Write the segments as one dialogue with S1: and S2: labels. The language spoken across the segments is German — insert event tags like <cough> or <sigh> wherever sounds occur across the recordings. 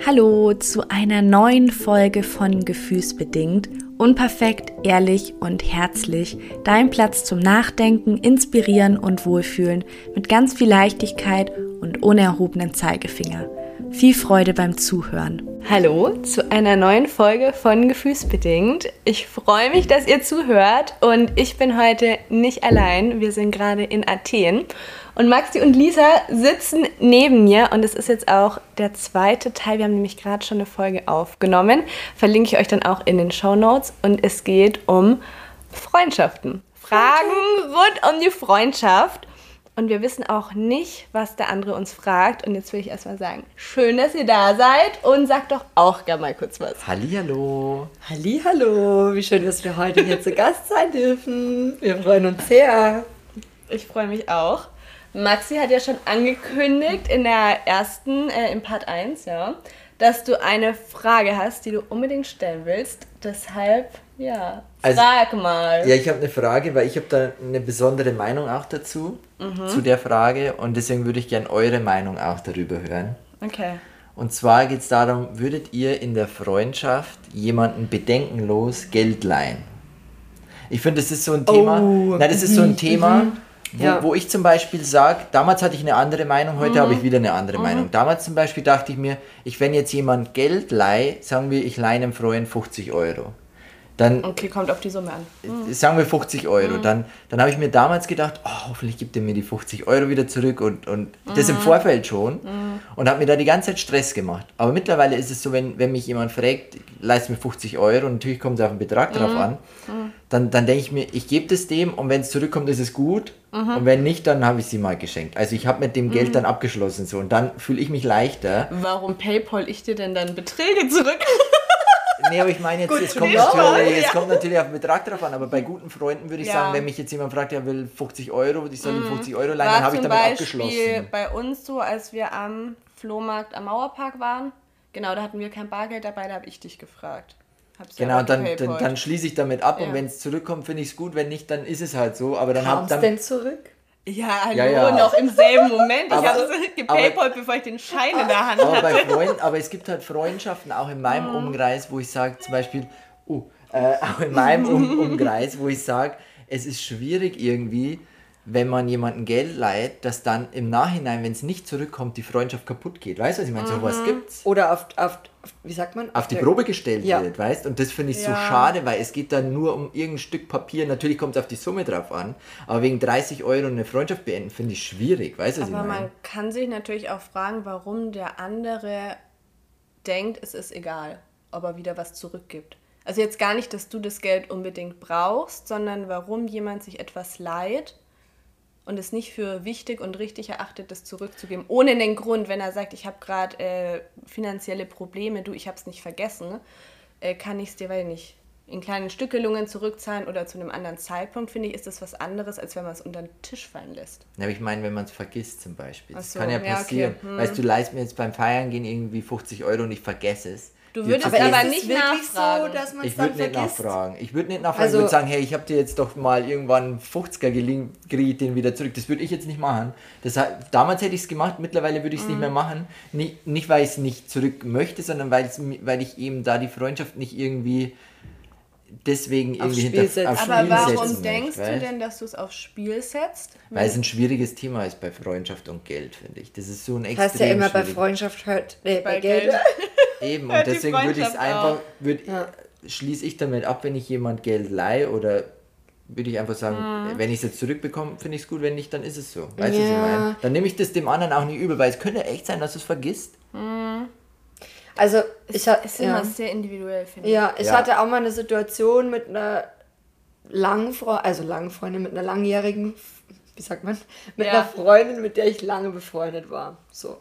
S1: Hallo zu einer neuen Folge von Gefühlsbedingt. Unperfekt, ehrlich und herzlich. Dein Platz zum Nachdenken, Inspirieren und Wohlfühlen mit ganz viel Leichtigkeit und unerhobenen Zeigefinger. Viel Freude beim Zuhören.
S2: Hallo zu einer neuen Folge von Gefühlsbedingt. Ich freue mich, dass ihr zuhört und ich bin heute nicht allein. Wir sind gerade in Athen und Maxi und Lisa sitzen neben mir und es ist jetzt auch der zweite Teil. Wir haben nämlich gerade schon eine Folge aufgenommen. Verlinke ich euch dann auch in den Show Notes und es geht um Freundschaften. Fragen rund um die Freundschaft. Und wir wissen auch nicht, was der andere uns fragt. Und jetzt will ich erstmal sagen, schön, dass ihr da seid und sagt doch auch gerne mal kurz was.
S3: Hallihallo.
S4: Hallihallo, wie schön, dass wir heute hier zu Gast sein dürfen. Wir freuen uns sehr.
S2: Ich freue mich auch. Maxi hat ja schon angekündigt in der ersten, äh, im Part 1, ja, dass du eine Frage hast, die du unbedingt stellen willst. Deshalb, ja,
S3: Also-
S2: frag mal.
S3: Ja, ich habe eine Frage, weil ich habe da eine besondere Meinung auch dazu, zu der Frage. Und deswegen würde ich gerne eure Meinung auch darüber hören.
S2: Okay.
S3: Und zwar geht es darum, würdet ihr in der Freundschaft jemanden bedenkenlos Geld leihen? Ich finde, das ist so ein Thema.
S4: Oh,
S3: Nein, das ist so ein <laughs> Thema, wo,
S4: Ja.
S3: wo ich zum Beispiel sage, damals hatte ich eine andere Meinung, heute habe ich wieder eine andere Meinung. Damals zum Beispiel dachte ich mir, ich wenn jetzt jemand Geld leihe, sagen wir, ich leihe einem Freund 50 Euro. Dann
S2: Okay, kommt auf die Summe an.
S3: sagen wir 50 Euro, dann, dann habe ich mir damals gedacht, oh, hoffentlich gibt er mir die 50 Euro wieder zurück und, und das im Vorfeld schon und habe mir da die ganze Zeit Stress gemacht. Aber mittlerweile ist es so, wenn, wenn mich jemand fragt, leist mir 50 Euro und natürlich kommt es auf den Betrag drauf an, dann, dann denke ich mir, ich gebe das dem und wenn es zurückkommt, ist es gut und wenn nicht, dann habe ich sie mal geschenkt. Also ich habe mit dem Geld dann abgeschlossen so und dann fühle ich mich leichter.
S2: Warum Paypal ich dir denn dann Beträge zurück? <laughs>
S3: Nee, aber ich meine jetzt, es kommt,
S2: Ja,
S3: natürlich,
S2: ja.
S3: es kommt natürlich auf den Betrag drauf an, aber bei guten Freunden würde ich
S2: Ja.
S3: sagen, wenn mich jetzt jemand fragt, er will 50 Euro, ich soll ihm 50 Euro leihen, dann habe ich
S2: zum
S3: damit
S2: Beispiel
S3: abgeschlossen.
S2: bei uns so, als wir am Flohmarkt am Mauerpark waren. Genau, da hatten wir kein Bargeld dabei, da habe ich dich gefragt. Hab's
S3: Genau, dann, dann, dann schließe ich damit ab
S2: Ja.
S3: und wenn es zurückkommt, finde ich es gut, wenn nicht, dann ist es halt so, aber dann
S4: Kam
S3: hab dann...
S4: denn zurück?
S2: Ja, hallo,
S3: Ja, ja.
S2: noch im selben Moment. Ich
S3: Aber-
S2: habe es gepaypalt, bevor ich den Schein in der Hand
S3: Aber, bei
S2: hatte.
S3: Freunden, aber es gibt halt Freundschaften, auch in meinem
S2: Mhm.
S3: Umkreis, wo ich sage, zum Beispiel, oh, äh, <laughs> auch in meinem um Umkreis, wo ich sage, es ist schwierig irgendwie, wenn man jemandem Geld leiht, dass dann im Nachhinein, wenn es nicht zurückkommt, die Freundschaft kaputt geht. Weißt du, was ich meine?
S2: Mhm.
S3: Sowas gibt's.
S4: Oder auf, auf, auf wie sagt man?
S3: auf die
S4: der-
S3: Probe gestellt
S4: Ja.
S3: wird, weißt? Und das finde ich so
S2: Ja.
S3: schade, weil es geht dann nur um irgendein Stück Papier. Natürlich kommt es auf die Summe drauf an, aber wegen 30 Euro eine Freundschaft beenden, finde ich schwierig, weißt du, was
S2: Aber
S3: ich meine?
S2: man kann sich natürlich auch fragen, warum der andere denkt, es ist egal, ob er wieder was zurückgibt. Also jetzt gar nicht, dass du das Geld unbedingt brauchst, sondern warum jemand sich etwas leiht und es nicht für wichtig und richtig erachtet, das zurückzugeben. Ohne den Grund, wenn er sagt, ich habe gerade äh, finanzielle Probleme, du, ich habe es nicht vergessen, äh, kann ich es dir, weil nicht, in kleinen Stückelungen zurückzahlen oder zu einem anderen Zeitpunkt, finde ich, ist das was anderes, als wenn man es unter den Tisch fallen lässt.
S3: Ja, aber ich meine, wenn man es vergisst zum Beispiel. Das
S2: so,
S3: kann ja
S2: ja, okay.
S3: passieren.
S2: Hm.
S3: Weißt du, leist mir jetzt beim Feiern gehen irgendwie 50 Euro und ich vergesse es.
S2: Du würdest aber
S4: es
S2: nicht
S4: wirklich
S2: nachfragen.
S4: so, dass man es
S3: Ich
S4: dann
S3: würde nicht
S4: vergisst?
S3: nachfragen. Ich würde nicht nachfragen.
S4: Also-
S3: ich würde sagen, hey, ich habe dir jetzt doch mal irgendwann einen 50er geliehen, krieg den wieder zurück. Das würde ich jetzt nicht machen. Das, damals hätte ich es gemacht, mittlerweile würde ich es nicht
S4: Mhm.
S3: mehr machen. Nicht, nicht weil ich es nicht zurück möchte, sondern weil, ich eben da die Freundschaft nicht irgendwie deswegen irgendwie
S4: Spiel
S3: hinter
S4: setzen.
S3: auf
S2: Aber warum denkst
S3: möchte,
S2: du denn, dass du es aufs Spiel setzt?
S3: Weil es ein schwieriges Thema ist bei Freundschaft und Geld, finde ich. Das ist so ein extrem
S4: Heißt ja immer bei Freundschaft hört, nee, bei,
S2: Bei
S4: Geld.
S2: Geld. <laughs>
S3: Eben, und deswegen würde ich es einfach, würd,
S4: Ja.
S3: schließe ich damit ab, wenn ich jemand Geld leihe oder würde ich einfach sagen,
S2: Mhm.
S3: wenn ich es jetzt zurückbekomme, finde ich es gut, wenn nicht, dann ist es so. Weißt du, was ich
S4: Ja.
S3: meine? Dann nehme ich das dem anderen auch nicht übel, weil es könnte echt sein, dass du es vergisst.
S4: Also, ich, ha-
S2: Ist
S4: ja.
S2: immer sehr individuell, finde ich.
S4: Ja, ich
S3: Ja.
S4: hatte auch mal eine Situation mit einer langen Freundin, also langen Freundin, mit einer langjährigen, wie sagt man, mit
S2: Ja.
S4: einer Freundin, mit der ich lange befreundet war. So.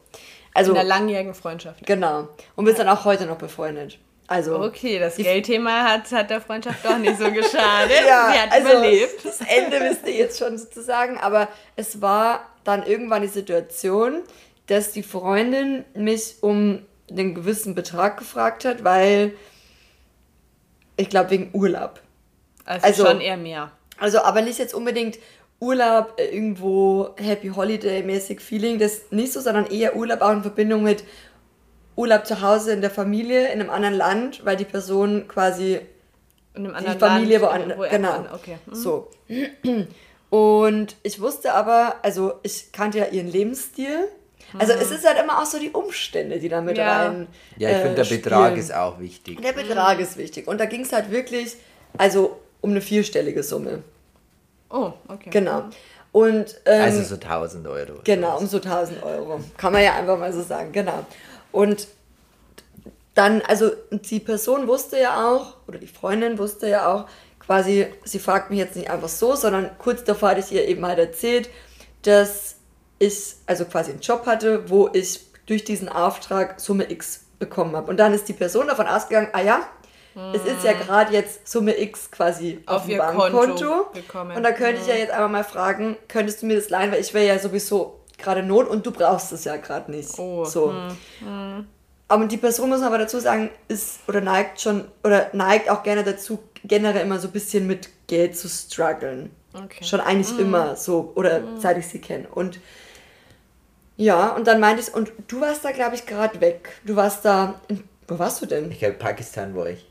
S4: Also,
S2: In einer langjährigen Freundschaft.
S4: genau. Und wir sind auch heute noch befreundet. Also,
S2: Okay, das Geldthema hat, hat der Freundschaft doch nicht so geschadet. <laughs>
S4: ja,
S2: Sie hat
S4: also,
S2: überlebt.
S4: Das Ende wisst ihr jetzt schon sozusagen, aber es war dann irgendwann die Situation, dass die Freundin mich um einen gewissen Betrag gefragt hat, weil ich glaube wegen Urlaub.
S2: Also,
S4: Also-
S2: schon eher mehr.
S4: Also, aber nicht jetzt unbedingt Urlaub äh, irgendwo Happy Holiday mäßig Feeling, das nicht so, sondern eher Urlaub auch in Verbindung mit Urlaub zu Hause in der Familie in einem anderen Land, weil die Person quasi
S2: In einem
S4: die
S2: anderen
S4: Familie
S2: Land,
S4: woanders.
S2: wo er
S4: Genau.
S2: kann. Okay. Mhm.
S4: So. Und ich wusste aber, also ich kannte ja ihren Lebensstil. Also es ist halt immer auch so die Umstände, die da mit
S2: Mhm. Ja.
S4: rein.
S3: Ja, ich
S4: äh,
S3: finde, der Betrag
S4: spielen.
S3: ist auch wichtig.
S4: Der Betrag ist wichtig. Und da ging es halt wirklich, also um eine vierstellige Summe.
S2: Oh, okay.
S4: Genau. Und ähm,
S3: Also so 1000 Euro.
S4: Genau, um so 1000 Euro. Kann man ja einfach mal so sagen, genau. Und dann, also die Person wusste ja auch, oder die Freundin wusste ja auch, quasi, sie fragt mich jetzt nicht einfach so, sondern kurz davor hatte ich ihr eben halt erzählt, dass ich also quasi einen Job hatte, wo ich durch diesen Auftrag Summe X bekommen habe. Und dann ist die Person davon ausgegangen, ah ja, es ist ja gerade jetzt Summe X quasi auf,
S2: Auf
S4: dem Bankkonto.
S2: Konto gekommen.
S4: Und da könnte ich ja jetzt einfach mal fragen, könntest du mir das leihen, weil ich wäre ja sowieso gerade Not und du brauchst es ja gerade nicht.
S2: Oh,
S4: So. Aber die Person muss man aber dazu sagen, ist oder neigt schon oder neigt auch gerne dazu, generell immer so ein bisschen mit Geld zu strugglen.
S2: Okay.
S4: Schon eigentlich immer so, oder seit ich sie kenne. Und ja, und dann meinte ich, und du warst da, glaube ich, gerade weg. Du warst da, in, wo warst du denn?
S3: Ich glaube, Pakistan war ich.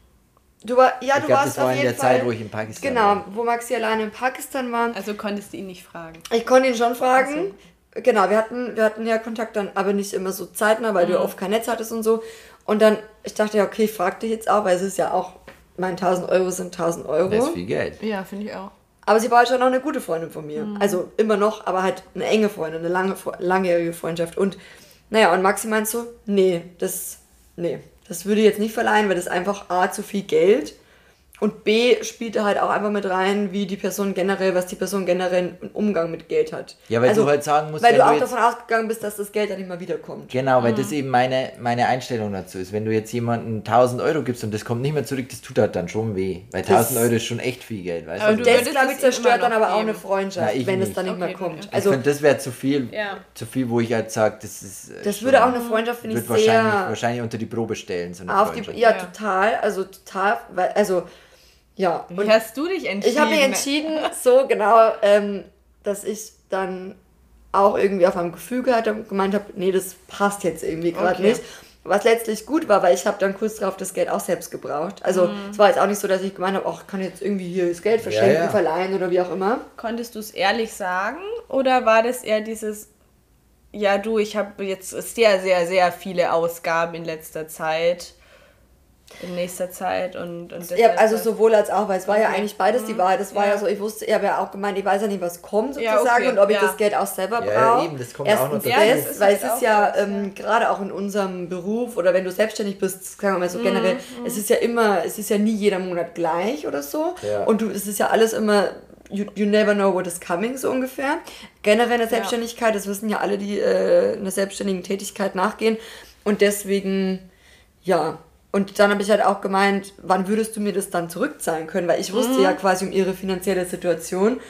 S4: Du war, ja,
S3: Ich
S4: du
S3: glaub,
S4: warst
S3: das war
S4: auf
S3: in
S4: jeden
S3: der
S4: Fall,
S3: Zeit, wo ich in Pakistan
S4: Genau,
S3: war.
S4: wo Maxi alleine in Pakistan war.
S2: Also konntest du ihn nicht fragen.
S4: Ich konnte ihn schon fragen. Genau, wir hatten, wir hatten ja Kontakt dann, aber nicht immer so zeitnah, weil du ja oft kein Netz hattest und so. Und dann, ich dachte ja, okay, ich frag dich jetzt auch, weil es ist ja auch, mein 1000 Euro sind 1000 Euro.
S3: Das ist viel Geld.
S2: Ja, finde ich auch.
S4: Aber sie war halt schon noch eine gute Freundin von mir. Also immer noch, aber halt eine enge Freundin, eine lange, langjährige Freundschaft. Und naja, und Maxi meint so, nee, das, nee, das würde ich jetzt nicht verleihen, weil das einfach A, zu viel Geld und B, spielte halt auch einfach mit rein, wie die Person generell, was die Person generell im Umgang mit Geld hat. Also,
S3: Ja, weil du halt sagen musst,
S4: weil du auch davon ausgegangen bist, dass das Geld dann nicht mehr wiederkommt.
S3: Genau, weil das eben meine, meine Einstellung dazu ist. Wenn du jetzt jemandem 1000 Euro gibst und das kommt nicht mehr zurück, das tut halt dann schon weh. Weil 1000 Euro ist schon echt viel Geld, weißt
S2: Aber
S3: du?
S4: Das, glaube ich, zerstört dann aber auch
S2: geben.
S4: eine Freundschaft,
S3: Na,
S4: wenn es dann nicht mehr
S2: Okay,
S4: kommt.
S2: okay.
S3: ich
S4: Also,
S3: finde, das wäre zu viel,
S2: Ja.
S3: zu viel, wo ich halt sage, das ist. äh,
S4: das
S3: schon-
S4: würde auch eine Freundschaft, finde ich,
S3: wird wahrscheinlich,
S4: sehr
S3: wahrscheinlich unter die Probe stellen, so eine
S4: auf die,
S3: Freundschaft.
S4: ja,
S2: Ja.
S4: total, also total, weil, also, ja.
S2: Wie hast du dich entschieden?
S4: Ich habe mich entschieden, so genau, ähm, dass ich dann auch irgendwie auf meinem Gefühl gehabt habe und gemeint habe, nee, das passt jetzt irgendwie gerade
S2: Okay.
S4: nicht. Was letztlich gut war, weil ich habe dann kurz darauf das Geld auch selbst gebraucht. Also
S2: Mhm.
S4: es war jetzt auch nicht so, dass ich gemeint habe, ach, ich kann jetzt irgendwie hier das Geld verschenken,
S3: ja.
S4: verleihen oder wie auch immer.
S2: Konntest du es ehrlich sagen oder war das eher dieses, ja du, ich habe jetzt sehr, sehr, sehr viele Ausgaben in letzter Zeit, in nächster Zeit und, und
S4: Ja, also sowohl als auch, weil es war ja
S2: Okay.
S4: eigentlich beides die Wahrheit. Das war ja.
S2: Ja.
S4: so, ich wusste, ich habe ja auch gemeint, ich weiß ja nicht, was kommt
S2: Ja,
S4: sozusagen
S2: okay,
S4: und ob ich
S2: ja.
S4: das Geld auch selber
S3: Ja, ja,
S4: brauche.
S3: eben, das kommt auch noch
S4: Erstens
S3: dazu.
S2: Ja,
S4: das,
S2: das
S4: weil
S2: halt
S4: es ist ja,
S2: ja.
S4: ähm, gerade auch in unserem Beruf oder wenn du selbstständig bist, sagen wir mal so
S2: Mhm,
S4: generell, es ist ja immer, es ist ja nie jeder Monat gleich oder so
S3: Ja.
S4: und du, es ist ja alles immer You, you never know what is coming, so ungefähr. Generell in der Selbstständigkeit, das wissen ja alle, die äh, einer selbstständigen Tätigkeit nachgehen. Und deswegen, ja. Und dann habe ich halt auch gemeint, wann würdest du mir das dann zurückzahlen können? Weil ich wusste ja quasi um ihre finanzielle Situation.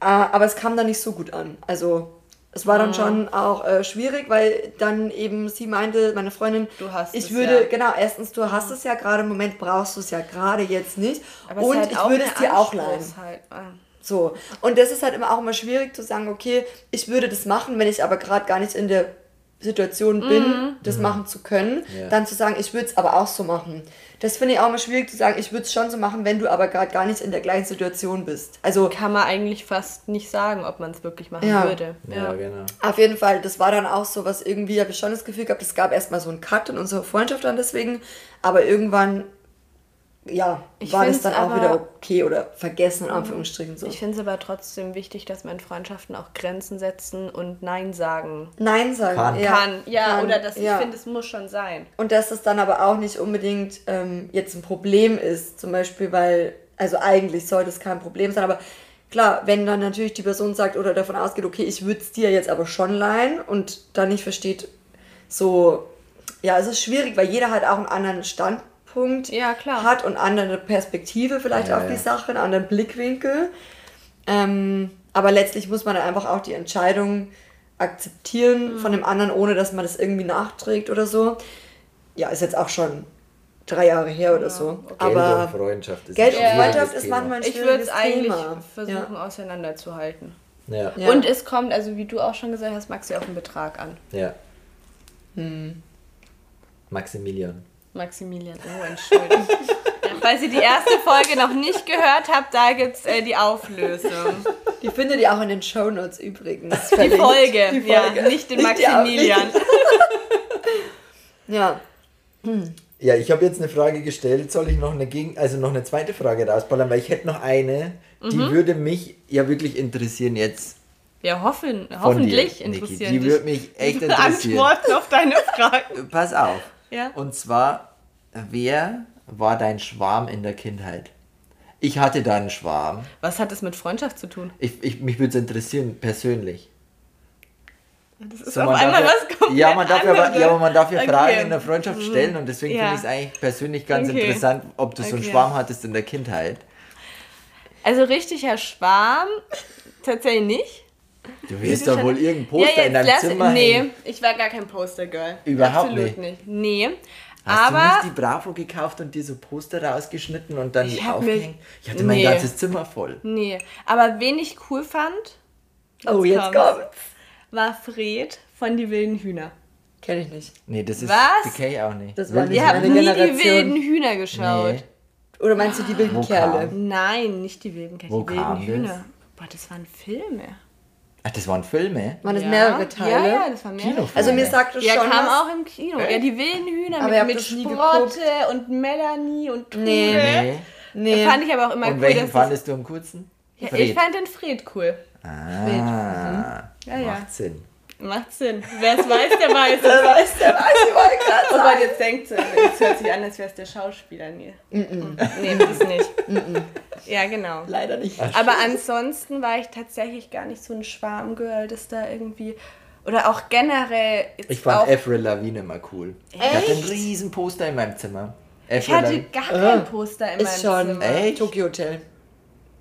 S4: Äh, aber es kam dann nicht so gut an. Also es war dann schon auch äh, schwierig, weil dann eben sie meinte, meine Freundin,
S2: Du hast
S4: ich
S2: es
S4: würde,
S2: ja.
S4: genau, erstens, du hast es ja gerade, im Moment brauchst du es ja gerade jetzt nicht.
S2: Aber
S4: und
S2: halt
S4: ich
S2: auch
S4: würde es dir auch
S2: Anspruch
S4: leihen.
S2: Halt. Ah.
S4: So. Und das ist halt immer auch immer schwierig zu sagen, okay, ich würde das machen, wenn ich aber gerade gar nicht in der Situation bin, das machen zu können,
S3: Ja.
S4: dann zu sagen, ich würde es aber auch so machen. Das finde ich auch immer schwierig zu sagen, ich würde es schon so machen, wenn du aber gerade gar nicht in der gleichen Situation bist. Also
S2: Kann man eigentlich fast nicht sagen, ob man es wirklich machen
S4: Ja.
S2: würde.
S3: Ja, genau.
S4: auf jeden Fall, das war dann auch so was irgendwie, habe ich schon das Gefühl gehabt, es gab erstmal so einen Cut in unserer Freundschaft dann deswegen, aber irgendwann, ja,
S2: Ich
S4: war das dann auch
S2: aber-
S4: wieder okay oder vergessen in Anführungsstrichen so.
S2: Ich finde es aber trotzdem wichtig, dass man in Freundschaften auch Grenzen setzen und Nein sagen
S4: Nein sagen.
S3: Kann.
S4: Ja,
S2: kann. Ja,
S4: kann,
S2: oder das,
S4: ja.
S2: ich finde, es muss schon sein.
S4: Und dass das dann aber auch nicht unbedingt ähm, jetzt ein Problem ist, zum Beispiel, weil, also eigentlich sollte es kein Problem sein, aber klar, wenn dann natürlich die Person sagt oder davon ausgeht, okay, ich würde es dir jetzt aber schon leihen und dann nicht versteht, so, ja, es ist schwierig, weil jeder halt auch einen anderen Standpunkt
S2: Ja, klar.
S4: hat und andere Perspektive vielleicht
S3: Ja,
S4: auf die
S3: ja.
S4: Sache, einen anderen Blickwinkel. Ähm, aber letztlich muss man dann einfach auch die Entscheidung akzeptieren
S2: Mhm.
S4: von dem anderen, ohne dass man das irgendwie nachträgt oder so. Ja, ist jetzt auch schon drei Jahre her oder so.
S3: Geld und
S4: Aber
S3: Freundschaft ist
S4: Geld
S3: ein
S4: und Freundschaft ist
S3: Thema.
S4: manchmal ein
S2: Ich würde es eigentlich
S4: Thema.
S2: versuchen
S4: Ja.
S2: auseinanderzuhalten.
S3: Ja.
S4: Ja.
S2: Und es kommt, also wie du auch schon gesagt hast, Maxi, auf den Betrag an.
S3: ja. Maximilian.
S2: Maximilian. Oh, Entschuldigung. ja, falls ihr die erste Folge noch nicht gehört habt, da gibt es äh, die Auflösung.
S4: Die findet ihr auch in den Shownotes übrigens.
S2: Die. Folge,
S4: Die Folge.
S2: ja, nicht den
S4: Nicht die
S2: Maximilian. <laughs>
S4: Ja.
S3: Ja, ich habe jetzt eine Frage gestellt. Soll ich noch eine Gegen also noch eine zweite Frage rausballern? Weil ich hätte noch eine, die
S2: Mhm.
S3: würde mich ja wirklich interessieren jetzt
S2: Ja, hoffen, hoffentlich
S3: dir, Niki.
S2: interessieren
S3: Die
S2: dich
S3: würde mich echt <laughs> interessieren.
S2: Antworten auf deine Fragen.
S3: Pass auf.
S2: Ja.
S3: Und zwar, wer war dein Schwarm in der Kindheit? Ich hatte da einen Schwarm.
S2: Was hat das mit Freundschaft zu tun?
S3: Ich, ich, mich würde es interessieren, persönlich.
S2: Das ist
S3: So,
S2: auf einmal
S3: darf
S2: was
S3: ja,
S2: komplett
S3: ja, man darf ja,
S2: anderes.
S3: ja, aber man darf ja
S2: Okay.
S3: Fragen in der Freundschaft stellen und deswegen
S2: Ja.
S3: finde ich es eigentlich persönlich ganz
S2: Okay.
S3: interessant, ob du so einen
S2: Okay.
S3: Schwarm hattest in der Kindheit.
S2: Also richtiger Schwarm, tatsächlich nicht.
S3: Du wirst doch wohl irgendein Poster
S2: ja,
S3: in
S2: jetzt
S3: deinem
S2: lass,
S3: Zimmer
S2: Nee,
S3: hängen.
S2: ich war gar kein Poster-Girl.
S3: Überhaupt
S2: Absolut
S3: nicht.
S2: nicht. Nee.
S3: Hast
S2: aber
S3: du nicht die Bravo gekauft und dir so Poster rausgeschnitten und dann
S2: Ich
S3: aufgehängt? Ich hatte mein
S2: Nee.
S3: ganzes Zimmer voll.
S2: Nee, aber wen ich cool fand,
S4: Oh, jetzt
S2: kommt's.
S4: kommt's.
S2: war Fred von Die wilden Hühner.
S4: Kenn ich nicht.
S3: Nee, das ist
S2: Was?
S3: Decay auch nicht.
S4: Das war nicht
S2: Ihr habt
S4: meine
S2: nie
S4: Generation.
S2: die wilden Hühner geschaut.
S3: Nee.
S4: Oder meinst du die wilden
S3: Wo
S4: Kerle?
S3: kam?
S2: Nein, nicht die wilden Kerle,
S3: Wo
S2: die wilden
S3: kam das?
S2: Hühner. Boah, das waren Filme.
S3: Ach, das waren Filme?
S4: Waren das
S2: ja.
S4: mehrere Teile?
S2: Ja, ja, das waren mehrere.
S3: Kinofilme.
S4: Also mir sagt es
S2: Ja,
S4: schon
S2: kam
S4: was.
S2: auch im Kino. Ja, die wilden Hühner
S4: Aber
S2: mit, mit
S4: das
S2: Sprotte und Melanie und Tube.
S4: Nee.
S3: Nee.
S2: Nee. Fand ich aber auch immer
S3: Und
S2: cool,
S3: welchen
S2: dass das,
S3: fandest du am coolsten?
S2: ja,
S3: Fred.
S2: Ich fand den Fred cool.
S3: Ah,
S2: Ja, ja.
S3: macht Sinn.
S2: Macht Sinn. Wer es weiß, der weiß es.
S4: Weißt du, weiß ich wollte gerade
S2: Oh
S4: sagen.
S2: Gott, jetzt denkt sie, jetzt hört sich an, als wäre es der Schauspieler. Nee, nee das nicht. Ja, genau.
S4: Leider nicht.
S2: Aber ansonsten war ich tatsächlich gar nicht so ein Schwarmgirl, das da irgendwie. Oder auch generell. Jetzt
S3: Ich fand Avril Lavigne immer cool. Ich hatte ein riesen Poster in meinem Zimmer.
S2: ich
S3: Avril
S2: hatte
S3: Lavigne.
S2: gar kein Poster in
S4: Ist
S2: meinem
S4: schon
S2: Zimmer.
S3: Echt?
S4: Tokyo Hotel.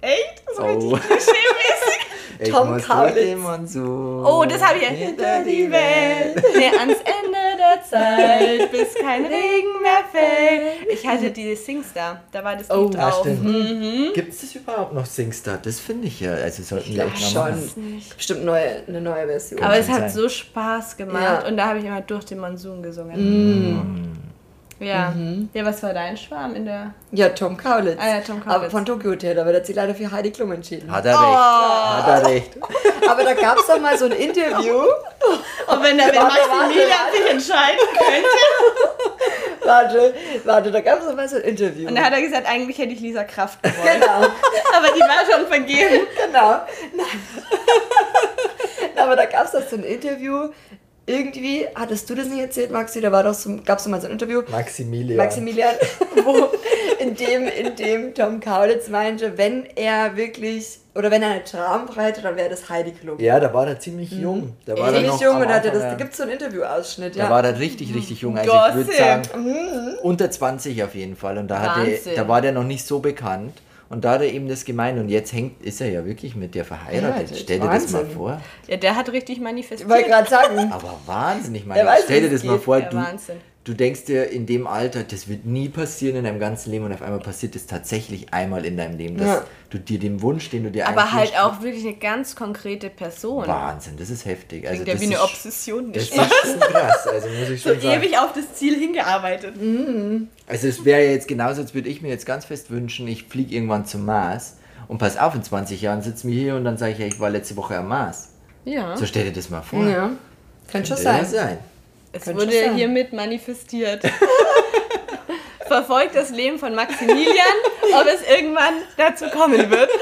S2: Echt? So
S3: Oh.
S2: richtig klischee-mäßig.
S3: Ich
S4: Tom
S3: muss
S4: Kaulitz.
S3: durch den Monsun
S2: Oh, das habe ich ja.
S3: hinter die Welt.
S2: Nee, ans Ende der Zeit, <laughs> bis kein Regen mehr fällt. Ich hatte die Singstar, da war das
S4: Oh,
S2: Lied
S3: Ah,
S2: drauf.
S3: stimmt. Gibt es das überhaupt noch Singstar? Das finde ich ja. Also sollten wir echt mal machen.
S4: Schon. Bestimmt neue, eine neue Version.
S2: Aber es hat
S3: sein.
S2: so Spaß gemacht
S4: Ja.
S2: und da habe ich immer durch den Monsun gesungen. Ja. ja, was war dein Schwarm in der.
S4: ja, Tom Kaulitz.
S2: Ah ja, Tom Kaulitz.
S4: Aber von Tokyo Hotel, aber der hat sich leider für Heidi Klum entschieden.
S3: Hat er recht. Hat er recht. <laughs>
S4: Aber da gab es doch mal so ein Interview. <laughs>
S2: Und wenn der
S4: Warte,
S2: Maximilian sich entscheiden könnte. <laughs>
S4: Warte, warte, da gab es doch mal so ein Interview.
S2: Und da hat er gesagt, eigentlich hätte ich Lisa Kraft gewollt.
S4: genau,
S2: Aber die war schon vergeben.
S4: genau. Na, aber da gab es doch so ein Interview. Irgendwie, hattest du das nicht erzählt, Maxi? Da war doch so, gab es mal so ein Interview.
S3: Maximilian.
S4: Maximilian, <laughs> wo in dem, in dem Tom Kaulitz meinte, wenn er wirklich, oder wenn er eine Traumfrei hätte, dann wäre das Heidi Klum.
S3: Ja, da war er ziemlich jung. Da war er
S4: Ziemlich
S3: noch
S4: jung und hatte das, da gibt es so einen Interviewausschnitt,
S3: Da
S4: ja.
S3: war er richtig, richtig jung. Also ich würde
S2: Gossip.
S3: sagen, unter 20 auf jeden Fall. Und da, hatte,
S2: Wahnsinn.
S3: da war der noch nicht so bekannt. Und da hat er eben das gemeint. Und jetzt hängt, ist er ja wirklich mit dir verheiratet.
S4: Ja,
S3: Stell dir das mal
S4: Wahnsinn.
S3: vor.
S2: Ja, der hat richtig
S4: Ich
S2: manifestiert.
S4: wollte gerade sagen,
S3: Aber Wahnsinn, ich
S4: Er
S3: meine, stell dir das mal vor,
S2: Ja,
S3: du,
S2: Wahnsinn.
S3: Du denkst dir in dem Alter, das wird nie passieren in deinem ganzen Leben und auf einmal passiert es tatsächlich einmal in deinem Leben, dass
S4: Ja.
S3: du dir den Wunsch, den du dir
S2: Aber halt
S3: wünschst,
S2: auch wirklich eine ganz konkrete Person.
S3: Wahnsinn, das ist heftig. Also
S2: Klingt ja
S3: das
S2: wie eine Obsession.
S3: Das ist schon krass, also muss ich <laughs>
S2: so
S3: schon sagen.
S2: ewig auf das Ziel hingearbeitet.
S3: Also es wäre ja jetzt genauso, als würde ich mir jetzt ganz fest wünschen, ich fliege irgendwann zum Mars und pass auf, in 20 Jahren sitzen wir hier und dann sage ich, ja, ich war letzte Woche am Mars.
S2: Ja.
S3: So stell dir das mal vor.
S4: ja, könnte schon
S3: Ja,
S4: sein.
S3: sein.
S2: Es
S4: Könnte
S2: wurde hiermit manifestiert. <laughs> Verfolgt das Leben von Maximilian, ob es irgendwann dazu kommen wird. <laughs>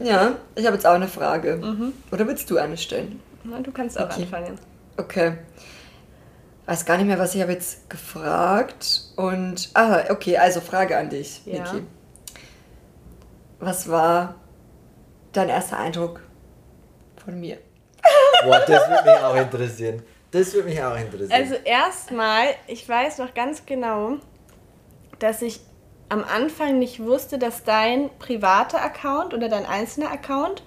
S4: Ja, ich habe jetzt auch eine Frage. Oder willst du eine stellen?
S2: Na, du kannst auch
S4: Okay.
S2: anfangen.
S4: Okay. Weiß gar nicht mehr, was ich habe jetzt gefragt. Und, ah, okay, also Frage an dich,
S2: Ja.
S4: Niki. Was war dein erster Eindruck von mir?
S3: Boah, das würde mich auch interessieren. Das würde mich auch interessieren.
S2: Also erstmal, ich weiß noch ganz genau, dass ich am Anfang nicht wusste, dass dein privater Account oder dein einzelner Account,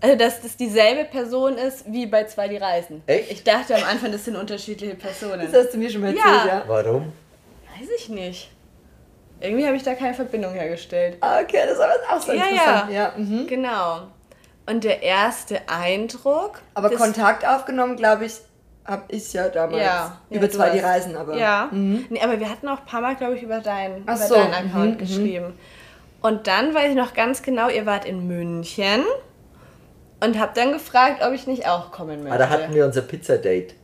S2: also dass das dieselbe Person ist wie bei zwei die Reisen.
S3: Echt?
S2: Ich dachte am Anfang, das sind unterschiedliche Personen.
S4: Das hast du mir schon mal
S2: Ja.
S4: erzählt, ja?
S3: Warum?
S2: Weiß ich nicht. Irgendwie habe ich da keine Verbindung hergestellt.
S4: Ah, okay, das ist aber auch so
S2: Ja,
S4: interessant.
S2: ja.
S4: ja mhm.
S2: Genau. Und der erste Eindruck.
S4: Aber
S2: das-
S4: Kontakt aufgenommen, glaube ich, habe ich ja damals.
S2: Ja,
S4: Über
S2: ja,
S4: zwei die Reisen, aber.
S2: Ja. Nee, aber wir hatten auch ein paar Mal, glaube ich, über, dein, über
S4: so,
S2: deinen
S4: mhm,
S2: Account
S4: mhm.
S2: geschrieben. Und dann weiß ich noch ganz genau, ihr wart in München und habt dann gefragt, ob ich nicht auch kommen möchte.
S3: Ah, da hatten wir unser Pizza-Date.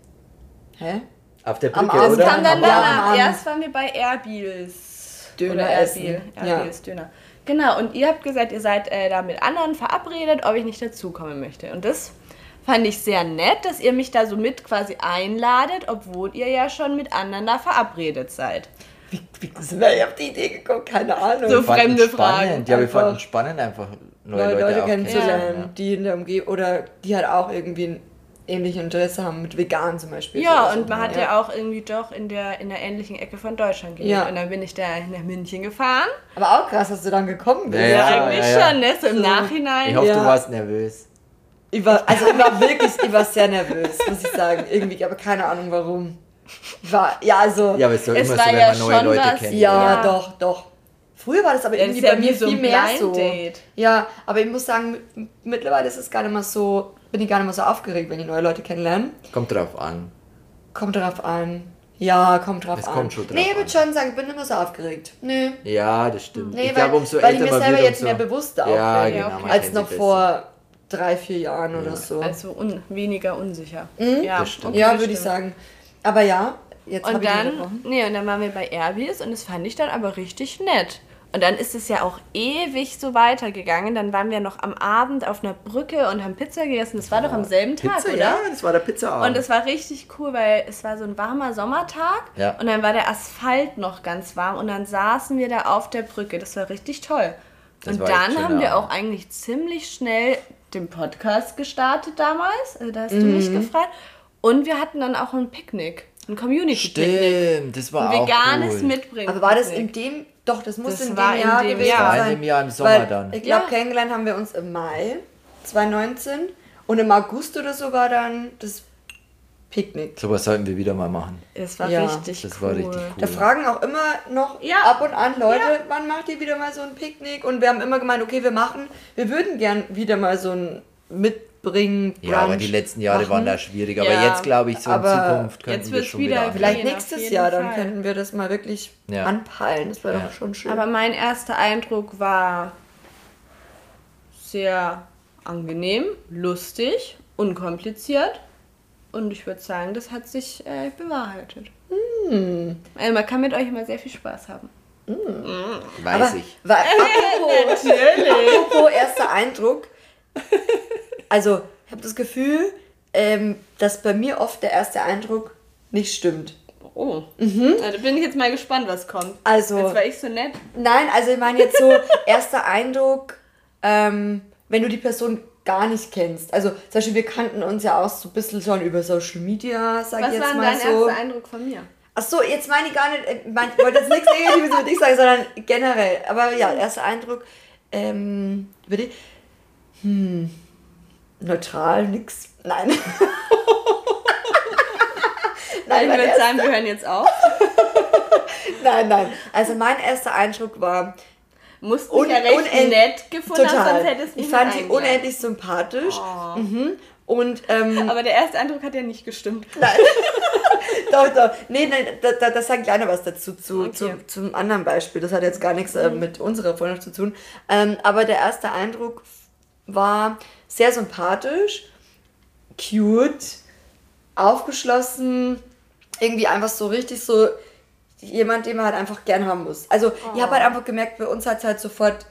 S4: Hä?
S3: Auf der
S4: Am
S3: Brücke,
S4: Abend
S3: oder?
S2: kam dann
S4: Ja, am
S2: danach. Erst waren wir bei Airbils.
S4: Döner
S2: Oder
S4: essen.
S2: Erbil.
S4: Ja.
S2: Döner. Genau, und ihr habt gesagt, ihr seid äh, da mit anderen verabredet, ob ich nicht dazukommen möchte. Und das fand ich sehr nett, dass ihr mich da so mit quasi einladet, obwohl ihr ja schon mit anderen da verabredet seid.
S4: Wie, wie sind wir auf die Idee gekommen? Keine Ahnung.
S2: So fremde
S3: spannend.
S2: Fragen.
S3: Ja, wir fanden spannend, einfach neue,
S4: neue Leute,
S3: auch
S4: kennenzulernen, die in der Umgebung oder die halt auch irgendwie ein ähnliches Interesse haben mit vegan zum Beispiel.
S2: Ja,
S4: So,
S2: und man hat ja. auch irgendwie doch in der, in der ähnlichen Ecke von Deutschland gelebt.
S4: Ja.
S2: Und dann bin ich da nach München gefahren.
S4: Aber auch krass, dass du dann gekommen bist.
S3: Ja,
S2: Ja,
S3: ja,
S2: eigentlich
S3: ja.
S2: schon, ne? So im
S4: So.
S2: Nachhinein.
S3: Ich hoffe,
S4: Ja.
S3: du warst nervös.
S4: Ich war, also ich war wirklich, ich war sehr nervös, muss ich sagen. Irgendwie, aber keine Ahnung warum. War, ja, also.
S3: Ja, aber es ist doch
S2: Es
S3: immer
S2: war
S3: so, wenn
S2: ja
S3: man neue
S2: schon
S3: Leute
S2: was-
S3: kennt.
S4: Ja,
S2: Ja.
S4: doch, doch. Früher war das aber
S2: Ja,
S4: irgendwie
S2: das ist ja
S4: bei mir
S2: so ein
S4: viel mehr so.
S2: Blind-Date.
S4: Ja, aber ich muss sagen, mittlerweile ist es gar nicht mehr so, bin ich gar nicht mehr so aufgeregt, wenn ich neue Leute kennenlerne.
S3: Kommt drauf an.
S4: Kommt drauf an. Ja, kommt drauf
S3: Es
S4: an.
S3: kommt schon drauf
S4: nee, ich würde schon sagen, ich bin nicht mehr so aufgeregt. Nee.
S3: Ja, das stimmt.
S4: Nee,
S3: ich
S4: weil,
S3: glaube, umso
S4: weil ich
S3: älter
S4: mir
S3: man
S4: selber
S3: wird,
S4: jetzt mehr bewusster auch
S3: Ja,
S4: bin,
S3: genau.
S2: okay.
S4: als noch vor drei, vier Jahren oder so.
S2: Also un weniger unsicher.
S4: Mhm.
S3: Das stimmt.
S4: ja, würde ich sagen. Aber ja, jetzt habe
S2: Und
S4: ich
S2: dann, nee, und dann waren wir bei Airbus und das fand ich dann aber richtig nett. Und dann ist es ja auch ewig so weitergegangen. Dann waren wir noch am Abend auf einer Brücke und haben Pizza gegessen. Das war doch am selben Tag,
S3: Pizza,
S2: oder?
S3: ja, das war der Pizzaabend.
S2: Und es war richtig cool, weil es war so ein warmer Sommertag
S3: Ja.
S2: und dann war der Asphalt noch ganz warm und dann saßen wir da auf der Brücke. Das war richtig toll.
S3: Das
S2: und dann haben wir auch eigentlich ziemlich schnell den Podcast gestartet damals. Also da hast du mich
S3: Mhm.
S2: gefragt. Und wir hatten dann auch ein Picknick, ein Community-Picknick.
S3: Stimmt, das war
S2: Ein
S3: auch
S2: veganes
S3: cool.
S2: Mitbringen.
S4: Aber war das in dem, doch, das muss
S2: Das
S4: in
S2: war
S4: dem
S2: in
S4: Jahr
S2: dem
S4: gewesen
S2: Jahr.
S4: Sein.
S3: in dem Jahr im Sommer
S4: weil
S3: dann.
S4: Ich glaube,
S2: Ja.
S4: kennengelernt haben wir uns im Mai 2019 und im August oder so war dann das Picknick.
S3: Sowas sollten wir wieder mal machen.
S2: Das war
S4: Ja,
S2: richtig
S3: Das
S2: cool.
S3: war richtig cool.
S4: Da fragen auch immer noch
S2: Ja.
S4: ab und an Leute,
S2: Ja.
S4: wann macht ihr wieder mal so ein Picknick? Und wir haben immer gemeint, okay, wir machen, wir würden gern wieder mal so ein Mitbringen.
S3: Ja, aber
S4: Brunch
S3: die letzten Jahre
S4: machen.
S3: waren da schwierig. Aber
S2: Ja,
S3: jetzt glaube ich, so in
S4: aber
S3: Zukunft könnten
S2: jetzt
S3: wir schon
S2: wieder
S3: wieder.
S4: Vielleicht nächstes Jahr, dann
S2: Fall.
S4: könnten wir das mal wirklich
S3: Ja.
S4: anpeilen. Das wäre
S3: Ja.
S4: doch schon schön.
S2: Aber mein erster Eindruck war sehr angenehm, lustig, unkompliziert. Und ich würde sagen, das hat sich äh, bewahrheitet.
S4: Hm.
S2: Also man kann mit euch immer sehr viel Spaß haben.
S3: Weiß
S4: aber,
S3: ich.
S4: Weil, <laughs> apropos, apropos erster Eindruck. <laughs> Also, ich habe das Gefühl, ähm, dass bei mir oft der erste Eindruck nicht stimmt.
S2: Oh, Na, da bin ich jetzt mal gespannt, was kommt.
S4: Also-
S2: Jetzt war ich so nett.
S4: Nein, also ich meine jetzt so <laughs> erster Eindruck, ähm, wenn du die Person gar nicht kennst. Also zum Beispiel, wir kannten uns ja auch so ein bisschen schon über Social Media, sag
S2: Was
S4: ich
S2: war
S4: jetzt mal
S2: dein
S4: so.
S2: erster Eindruck von mir?
S4: Ach so, jetzt meine ich gar nicht, äh, ich wollte jetzt nichts Negatives über dich sagen, sondern generell. Aber ja, erster Eindruck, ähm, würde ich, hm, neutral, nix, nein. <laughs> nein,
S2: Ich würde sagen, wir hören jetzt auf. <laughs>
S4: nein, nein. Also mein erster Eindruck war,
S2: Musst
S4: Un-
S2: ja recht nett gefunden haben,
S4: total.
S2: sonst hättest du
S4: Ich fand
S2: eingeladen.
S4: unendlich sympathisch.
S2: Oh.
S4: Mhm. Und, ähm,
S2: Aber der erste Eindruck hat ja nicht gestimmt. <laughs>
S4: doch, doch. Nee, nein, da, da, da sag ich gleich noch was dazu, zu,
S2: Okay.
S4: zu, zum anderen Beispiel. Das hat jetzt gar nichts äh, mit unserer Freundschaft zu tun. Ähm, aber der erste Eindruck war sehr sympathisch, cute, aufgeschlossen, irgendwie einfach so richtig so jemand, den man halt einfach gern haben muss. Also ich habe halt
S2: Oh.
S4: einfach gemerkt, bei uns hat es halt sofort